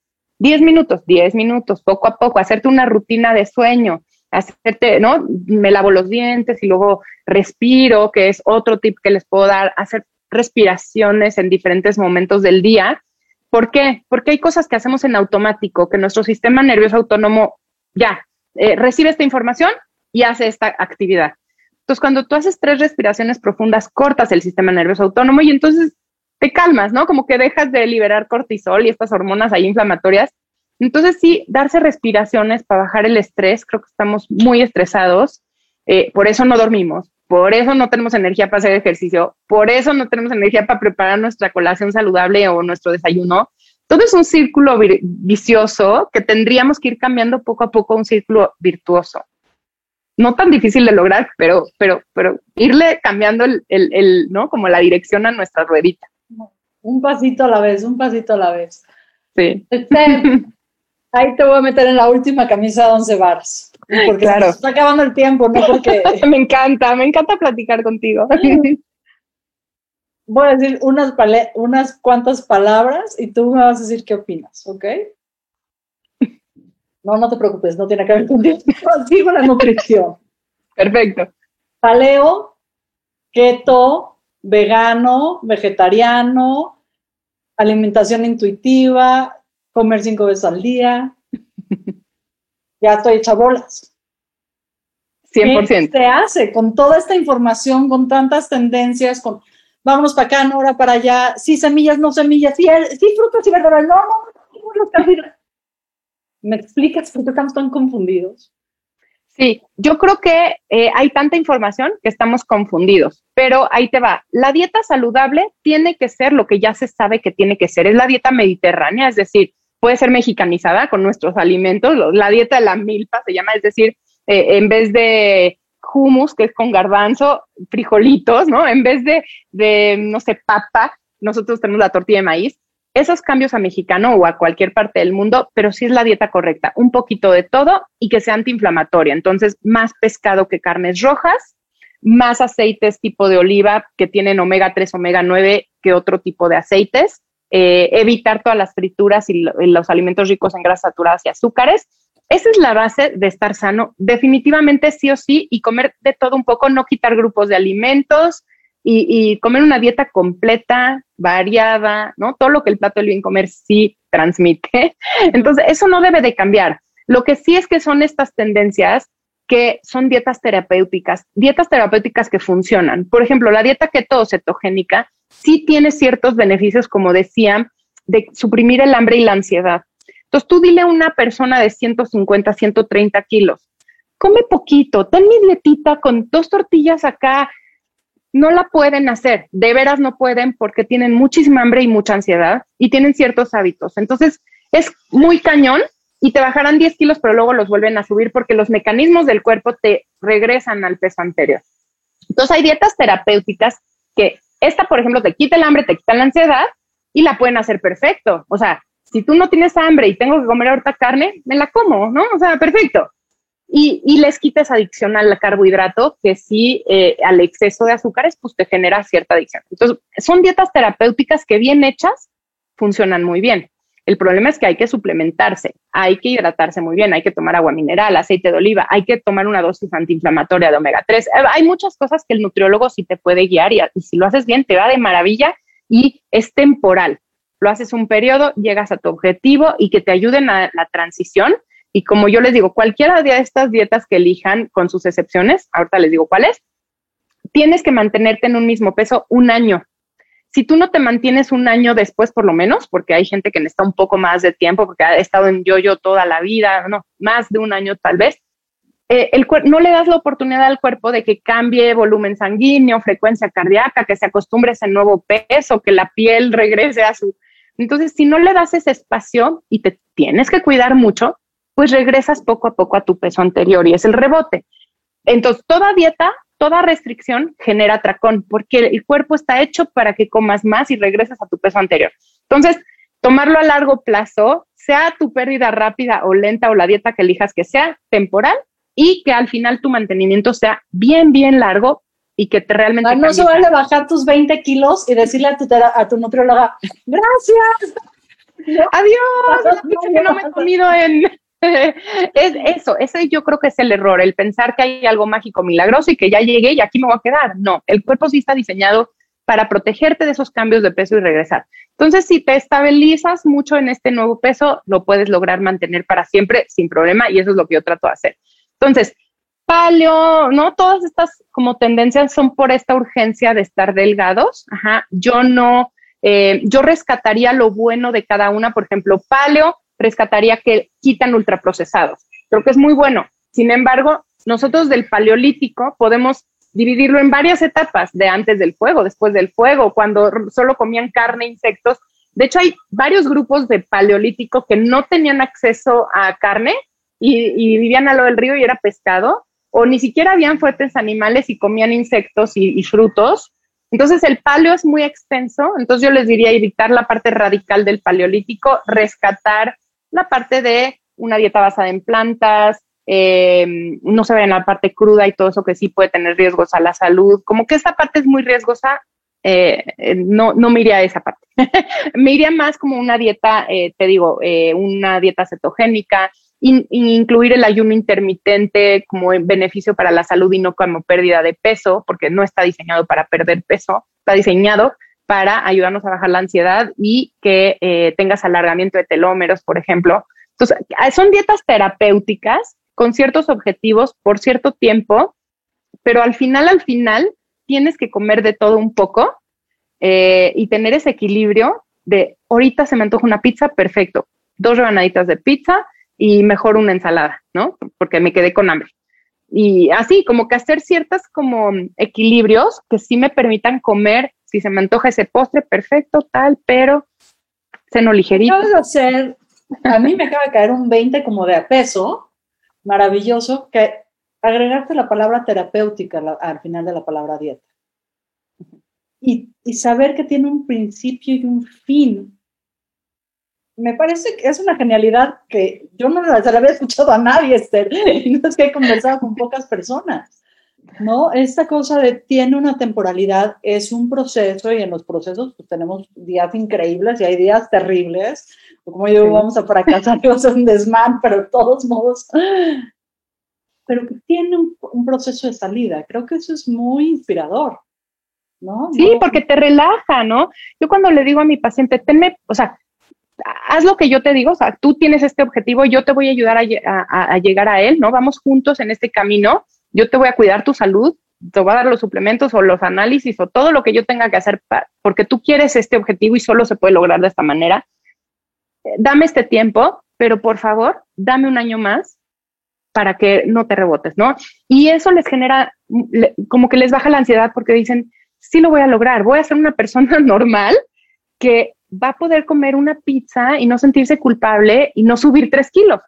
10 minutos, 10 minutos, poco a poco, hacerte una rutina de sueño, hacerte, ¿no? Me lavo los dientes y luego respiro, que es otro tip que les puedo dar, hacer respiraciones en diferentes momentos del día. ¿Por qué? Porque hay cosas que hacemos en automático, que nuestro sistema nervioso autónomo ya eh, recibe esta información y hace esta actividad. Entonces, cuando tú haces tres respiraciones profundas, cortas el sistema nervioso autónomo y entonces te calmas, ¿no? Como que dejas de liberar cortisol y estas hormonas ahí inflamatorias. Entonces, sí, darse respiraciones para bajar el estrés, creo que estamos muy estresados, eh, por eso no dormimos, por eso no tenemos energía para hacer ejercicio, por eso no tenemos energía para preparar nuestra colación saludable o nuestro desayuno. Todo es un círculo vicioso que tendríamos que ir cambiando poco a poco un círculo virtuoso. No tan difícil de lograr, pero, pero, pero irle cambiando el, el, ¿no? Como la dirección a nuestra ruedita. Un pasito a la vez, un pasito a la vez. Sí. Este, ahí te voy a meter en la última camisa de once varas. Porque claro. está acabando el tiempo, ¿no? Porque... me encanta, me encanta platicar contigo. Voy a decir unas, unas cuantas palabras y tú me vas a decir qué opinas, ¿ok? No, no te preocupes, no tiene que ver contigo. Digo la nutrición. Perfecto. Paleo, keto, vegano, vegetariano, alimentación intuitiva, comer cinco veces al día, ya estoy hecha bolas. 100%. ¿Qué se hace con toda esta información, con tantas tendencias, con vámonos para acá, no, ahora para allá, sí semillas, no semillas, sí, sí frutas y verduras, no, no, no, ¿Me explicas por qué estamos tan confundidos? Sí, yo creo que eh, hay tanta información que estamos confundidos, pero ahí te va. La dieta saludable tiene que ser lo que ya se sabe que tiene que ser. Es la dieta mediterránea, es decir, puede ser mexicanizada con nuestros alimentos. La dieta de la milpa se llama, es decir, eh, en vez de hummus, que es con garbanzo, frijolitos, ¿no? En vez de, de, no sé, papa, nosotros tenemos la tortilla de maíz. Esos cambios a mexicano o a cualquier parte del mundo, pero sí es la dieta correcta. Un poquito de todo y que sea antiinflamatoria. Entonces, más pescado que carnes rojas, más aceites tipo de oliva que tienen omega 3, omega 9 que otro tipo de aceites eh, evitar todas las frituras y, los alimentos ricos en grasas saturadas y azúcares. Esa es la base de estar sano, definitivamente sí o sí, y comer de todo un poco, no quitar grupos de alimentos y, comer una dieta completa, variada, ¿no? Todo lo que el plato del bien comer sí transmite. Entonces, eso no debe de cambiar. Lo que sí es que son estas tendencias que son dietas terapéuticas, dietas terapéuticas que funcionan. Por ejemplo, la dieta keto cetogénica sí tiene ciertos beneficios, como decía, de suprimir el hambre y la ansiedad. Entonces tú dile a una persona de 150, 130 kilos, come poquito, ten mi dietita con dos tortillas acá. No la pueden hacer, de veras no pueden porque tienen muchísima hambre y mucha ansiedad y tienen ciertos hábitos. Entonces es muy cañón y te bajarán 10 kilos, pero luego los vuelven a subir porque los mecanismos del cuerpo te regresan al peso anterior. Entonces hay dietas terapéuticas que esta, por ejemplo, te quita el hambre, te quita la ansiedad y la pueden hacer perfecto. O sea, si tú no tienes hambre y tengo que comer ahorita carne, me la como, ¿no? O sea, perfecto. Y, les quita esa adicción al carbohidrato que sí eh, al exceso de azúcares pues te genera cierta adicción. Entonces, son dietas terapéuticas que bien hechas funcionan muy bien. El problema es que hay que suplementarse, hay que hidratarse muy bien, hay que tomar agua mineral, aceite de oliva, hay que tomar una dosis antiinflamatoria de omega 3. Eh, hay muchas cosas que el nutriólogo sí te puede guiar y, si lo haces bien te va de maravilla y es temporal. Lo haces un periodo, llegas a tu objetivo y que te ayuden a la transición. Y como yo les digo, cualquiera de estas dietas que elijan, con sus excepciones, ahorita les digo cuáles, tienes que mantenerte en un mismo peso un año. Si tú no te mantienes un año después, por lo menos, porque hay gente que necesita un poco más de tiempo, porque ha estado en yo-yo toda la vida, no, más de un año tal vez, eh, el no le das la oportunidad al cuerpo de que cambie volumen sanguíneo, frecuencia cardíaca, que se acostumbre a ese nuevo peso, que la piel regrese a su... Entonces, si no le das ese espacio y te tienes que cuidar mucho, pues regresas poco a poco a tu peso anterior y es el rebote. Entonces, toda dieta toda restricción genera tracón, porque el cuerpo está hecho para que comas más y regreses a tu peso anterior. Entonces, tomarlo a largo plazo, sea tu pérdida rápida o lenta o la dieta que elijas que sea temporal y que al final tu mantenimiento sea bien, bien largo y que te realmente... no se vale bajar tus 20 kilos y decirle a tu, a tu nutrióloga, gracias. Adiós, que no me he comido en es eso, ese yo creo que es el error, el pensar que hay algo mágico, milagroso y que ya llegué y aquí me voy a quedar. No, el cuerpo sí está diseñado para protegerte de esos cambios de peso y regresar. Entonces, si te estabilizas mucho en este nuevo peso, lo puedes lograr mantener para siempre sin problema y eso es lo que yo trato de hacer. Entonces, paleo, ¿no? Todas estas como tendencias son por esta urgencia de estar delgados. Ajá. Yo no, eh, yo rescataría lo bueno de cada una. Por ejemplo, paleo, rescataría que quitan ultraprocesados. Creo que es muy bueno. Sin embargo, nosotros del paleolítico podemos dividirlo en varias etapas, de antes del fuego, después del fuego, cuando solo comían carne, insectos. De hecho, hay varios grupos de paleolítico que no tenían acceso a carne y, vivían a lo del río y era pescado, o ni siquiera habían fuertes animales y comían insectos y, y frutos. Entonces, el paleo es muy extenso, entonces yo les diría evitar la parte radical del paleolítico, rescatar la parte de una dieta basada en plantas, eh, no se ve en la parte cruda y todo eso que sí puede tener riesgos a la salud. Como que esa parte es muy riesgosa, eh, eh, no, no me iría a esa parte. me iría más como una dieta, te digo, una dieta cetogénica, incluir el ayuno intermitente como beneficio para la salud y no como pérdida de peso, porque no está diseñado para perder peso, está diseñado para ayudarnos a bajar la ansiedad y que tengas alargamiento de telómeros, por ejemplo. Entonces, son dietas terapéuticas con ciertos objetivos por cierto tiempo, pero al final, al final, tienes que comer de todo un poco eh, y tener ese equilibrio de ahorita se me antoja una pizza, perfecto, dos rebanaditas de pizza y mejor una ensalada, ¿no? Porque me quedé con hambre. Y así, como que hacer ciertas como equilibrios que sí me permitan comer, si se me antoja ese postre, perfecto, tal, pero seno ligerito. hacer, a mí me acaba de caer un 20 como de peso, maravilloso que agregarte la palabra terapéutica al final de la palabra dieta. Y, saber que tiene un principio y un fin. Me parece que es una genialidad que yo no se la había escuchado a nadie, Esther, y no es que he conversado con pocas personas. ¿No? Esta cosa de tiene una temporalidad, es un proceso y en los procesos pues, tenemos días increíbles y hay días terribles, como yo vamos a fracasar y vamos a un desmán, pero de todos modos, pero que tiene un, proceso de salida. Creo que eso es muy inspirador. ¿no? Sí, porque te relaja, ¿no? Yo cuando le digo a mi paciente, tenme, o sea, haz lo que yo te digo, o sea, tú tienes este objetivo, yo te voy a ayudar a, llegar a él, ¿no? Vamos juntos en este camino, yo te voy a cuidar tu salud, te voy a dar los suplementos o los análisis o todo lo que yo tenga que hacer porque tú quieres este objetivo y solo se puede lograr de esta manera dame este tiempo, pero por favor, dame un año más para que no te rebotes, ¿no? Y eso les genera, como que les baja la ansiedad porque dicen, sí lo voy a lograr, voy a ser una persona normal que va a poder comer una pizza y no sentirse culpable y no subir tres kilos.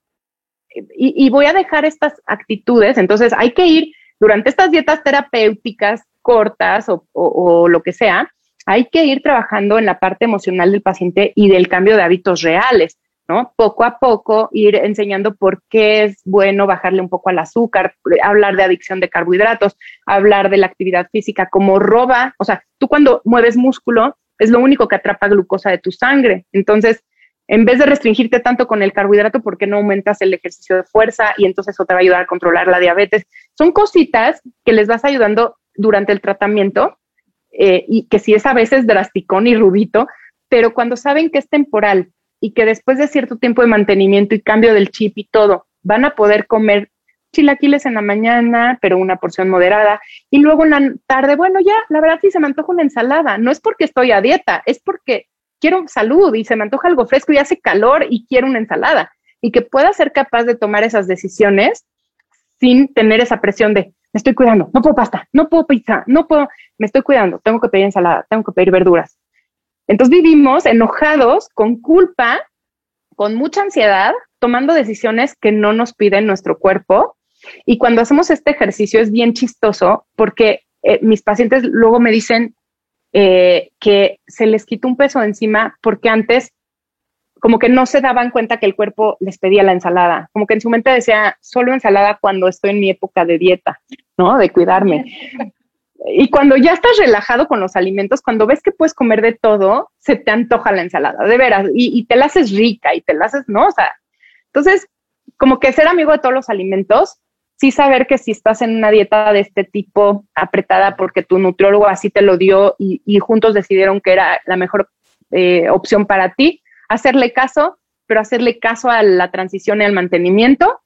Y, voy a dejar estas actitudes, entonces hay que ir durante estas dietas terapéuticas cortas o lo que sea, hay que ir trabajando en la parte emocional del paciente y del cambio de hábitos reales, ¿no? Poco a poco ir enseñando por qué es bueno bajarle un poco al azúcar, hablar de adicción de carbohidratos, hablar de la actividad física como roba, o sea, tú cuando mueves músculo es lo único que atrapa glucosa de tu sangre. Entonces, en vez de restringirte tanto con el carbohidrato, ¿por qué no aumentas el ejercicio de fuerza y entonces eso te va a ayudar a controlar la diabetes? Son cositas que les vas ayudando durante el tratamiento eh, y que sí es a veces drasticón y rubito, pero cuando saben que es temporal y que después de cierto tiempo de mantenimiento y cambio del chip y todo, van a poder comer chilaquiles en la mañana, pero una porción moderada, y luego en la tarde, bueno, ya, la verdad sí se me antoja una ensalada, no es porque estoy a dieta, es porque quiero salud y se me antoja algo fresco y hace calor y quiero una ensalada, y que pueda ser capaz de tomar esas decisiones sin tener esa presión de, me estoy cuidando, no puedo pasta, no puedo pizza, no puedo, me estoy cuidando, tengo que pedir ensalada, tengo que pedir verduras. Entonces vivimos enojados, con culpa, con mucha ansiedad, tomando decisiones que no nos piden nuestro cuerpo. Y cuando hacemos este ejercicio es bien chistoso porque eh, mis pacientes luego me dicen eh, que se les quita un peso encima porque antes como que no se daban cuenta que el cuerpo les pedía la ensalada, como que en su mente decía, solo ensalada cuando estoy en mi época de dieta, ¿no? De cuidarme. Y cuando ya estás relajado con los alimentos, cuando ves que puedes comer de todo, se te antoja la ensalada, de veras, y, te la haces rica y te la haces, ¿no? O sea, entonces, como que ser amigo de todos los alimentos, sí saber que si estás en una dieta de este tipo apretada porque tu nutriólogo así te lo dio y, juntos decidieron que era la mejor eh, opción para ti, hacerle caso, pero hacerle caso a la transición y al mantenimiento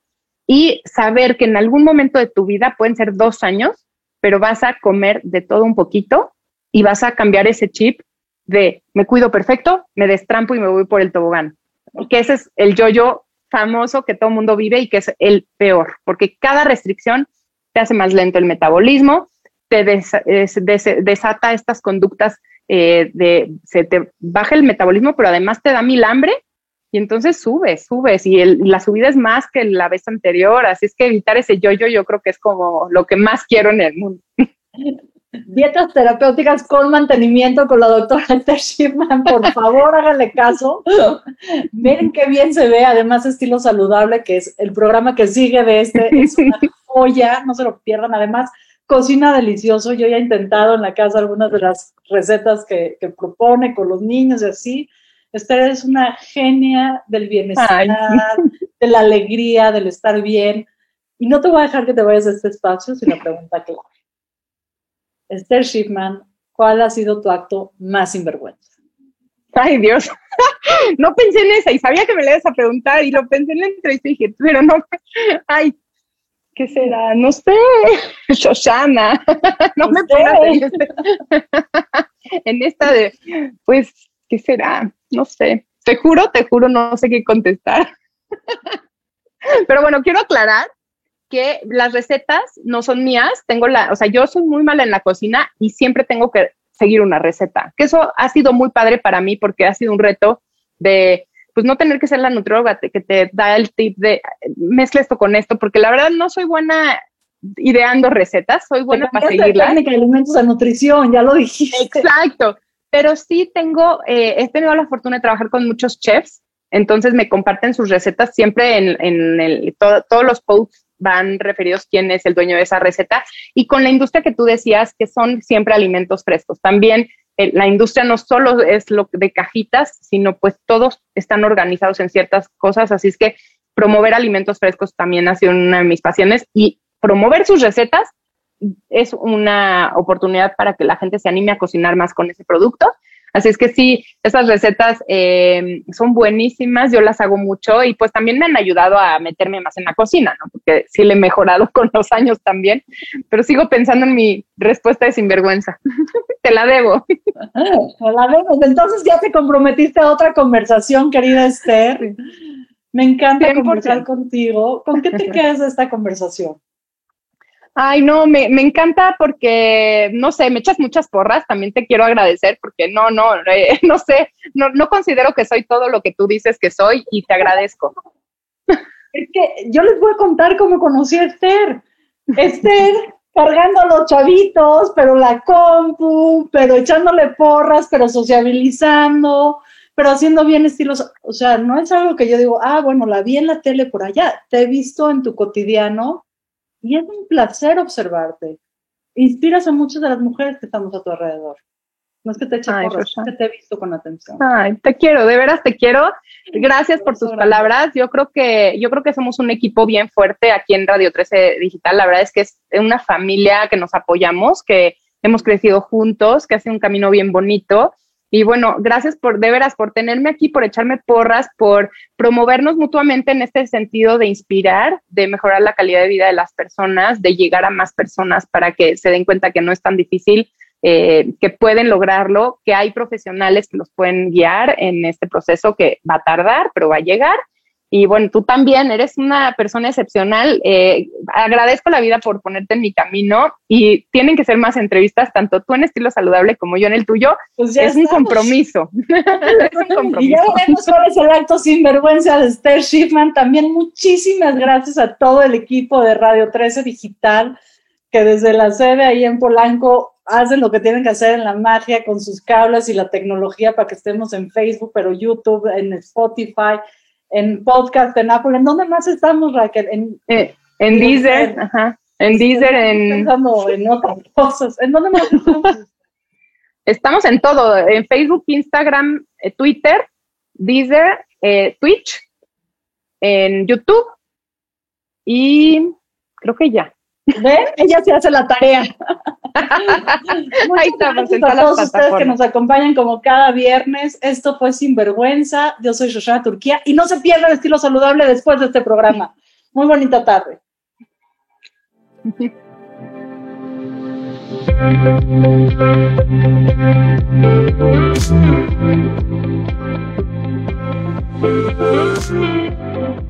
y saber que en algún momento de tu vida, pueden ser dos años, pero vas a comer de todo un poquito y vas a cambiar ese chip de me cuido perfecto, me destrampo y me voy por el tobogán. Que ese es el yo-yo famoso que todo el mundo vive y que es el peor, porque cada restricción te hace más lento el metabolismo, te desata estas conductas eh, de, se te baja el metabolismo, pero además te da mil hambre y entonces subes, subes y la subida es más que la vez anterior, así es que evitar ese yo-yo yo creo que es como lo que más quiero en el mundo. Dietas terapéuticas con mantenimiento con la doctora Esther Shipman, por favor háganle caso. Miren qué bien se ve, además estilo saludable, que es el programa que sigue de este, es una joya, no se lo pierdan, además cocina delicioso, yo ya he intentado en la casa algunas de las recetas que, que propone con los niños y así, Esther es una genia del bienestar, de la alegría, del estar bien. Y no te voy a dejar que te vayas de este espacio sin la pregunta clave. Esther Schiffman, ¿cuál ha sido tu acto más sinvergüenza? Ay, Dios. no pensé en esa y sabía que me le ibas a preguntar y lo pensé en la entrevista y dije, pero no, ay, ¿qué será? No sé, Shoshana. no me pongas en, este, en esta de, pues, ¿qué será? No sé. Te juro, te juro, no sé qué contestar. Pero bueno, quiero aclarar que las recetas no son mías, tengo la, o sea, yo soy muy mala en la cocina y siempre tengo que seguir una receta, que eso ha sido muy padre para mí porque ha sido un reto de, pues no tener que ser la nutrióloga que te da el tip de mezcla esto con esto, porque la verdad no soy buena ideando recetas, soy buena para seguirlas. técnica de alimentos a nutrición, ya lo dijiste. Exacto, pero sí tengo, eh, he tenido la fortuna de trabajar con muchos chefs, entonces me comparten sus recetas siempre en, en el, todos los posts van referidos quién es el dueño de esa receta y con la industria que tú decías que son siempre alimentos frescos. También eh, la industria no solo es lo de cajitas, sino pues todos están organizados en ciertas cosas, así es que promover alimentos frescos también ha sido una de mis pasiones y promover sus recetas es una oportunidad para que la gente se anime a cocinar más con ese producto. Así es que sí, esas recetas eh, son buenísimas, yo las hago mucho y pues también me han ayudado a meterme más en la cocina, ¿no? Porque sí le he mejorado con los años también, pero sigo pensando en mi respuesta de sinvergüenza. te la debo. Te la debo. Entonces ya te comprometiste a otra conversación, querida Esther. Me encanta conversar contigo. ¿Con qué te quedas de esta conversación? Ay, no, me, encanta porque, no sé, me echas muchas porras, también te quiero agradecer porque no, no, eh, no sé, no, no considero que soy todo lo que tú dices que soy y te agradezco. Es que yo les voy a contar cómo conocí a Esther. Esther cargando a los chavitos, pero la compu, pero echándole porras, pero sociabilizando, pero haciendo bien estilos. O sea, no es algo que yo digo, ah, bueno, la vi en la tele por allá, te he visto en tu cotidiano y es un placer observarte. Inspiras a muchas de las mujeres que estamos a tu alrededor. No es que te eche porras, es que te he visto con atención. Ay, te quiero, de veras te quiero. Gracias por tus palabras. Yo creo que yo creo que somos un equipo bien fuerte aquí en Radio 13 Digital. La verdad es que es una familia que nos apoyamos, que hemos crecido juntos, que hace un camino bien bonito y bueno, gracias por, de veras, por tenerme aquí, por echarme porras, por promovernos mutuamente en este sentido de inspirar, de mejorar la calidad de vida de las personas, de llegar a más personas para que se den cuenta que no es tan difícil, eh, que pueden lograrlo, que hay profesionales que los pueden guiar en este proceso que va a tardar, pero va a llegar y bueno, tú también eres una persona excepcional. Eh, agradezco la vida por ponerte en mi camino y tienen que ser más entrevistas, tanto tú en estilo saludable como yo en el tuyo. Pues es, un compromiso. es un compromiso. Y ya veremos cuál es el acto sin vergüenza de Esther Schiffman. También muchísimas gracias a todo el equipo de Radio 13 Digital, que desde la sede ahí en Polanco hacen lo que tienen que hacer en la magia con sus cables y la tecnología para que estemos en Facebook, pero YouTube, en Spotify en podcast, en Apple. ¿En dónde más estamos, Raquel? En, eh, en Deezer, ajá. En Deezer, en... Pensando en otras cosas. ¿En dónde más estamos? estamos en todo, en Facebook, Instagram, eh, Twitter, Deezer, eh, Twitch, en YouTube Y creo que ya. ¿Ven? Ella se hace la tarea. Ahí estamos, gracias a todos ustedes que nos acompañan como cada viernes. Esto fue Sinvergüenza. Yo soy Shoshana Turquía y no se pierda el estilo saludable después de este programa. Muy bonita tarde.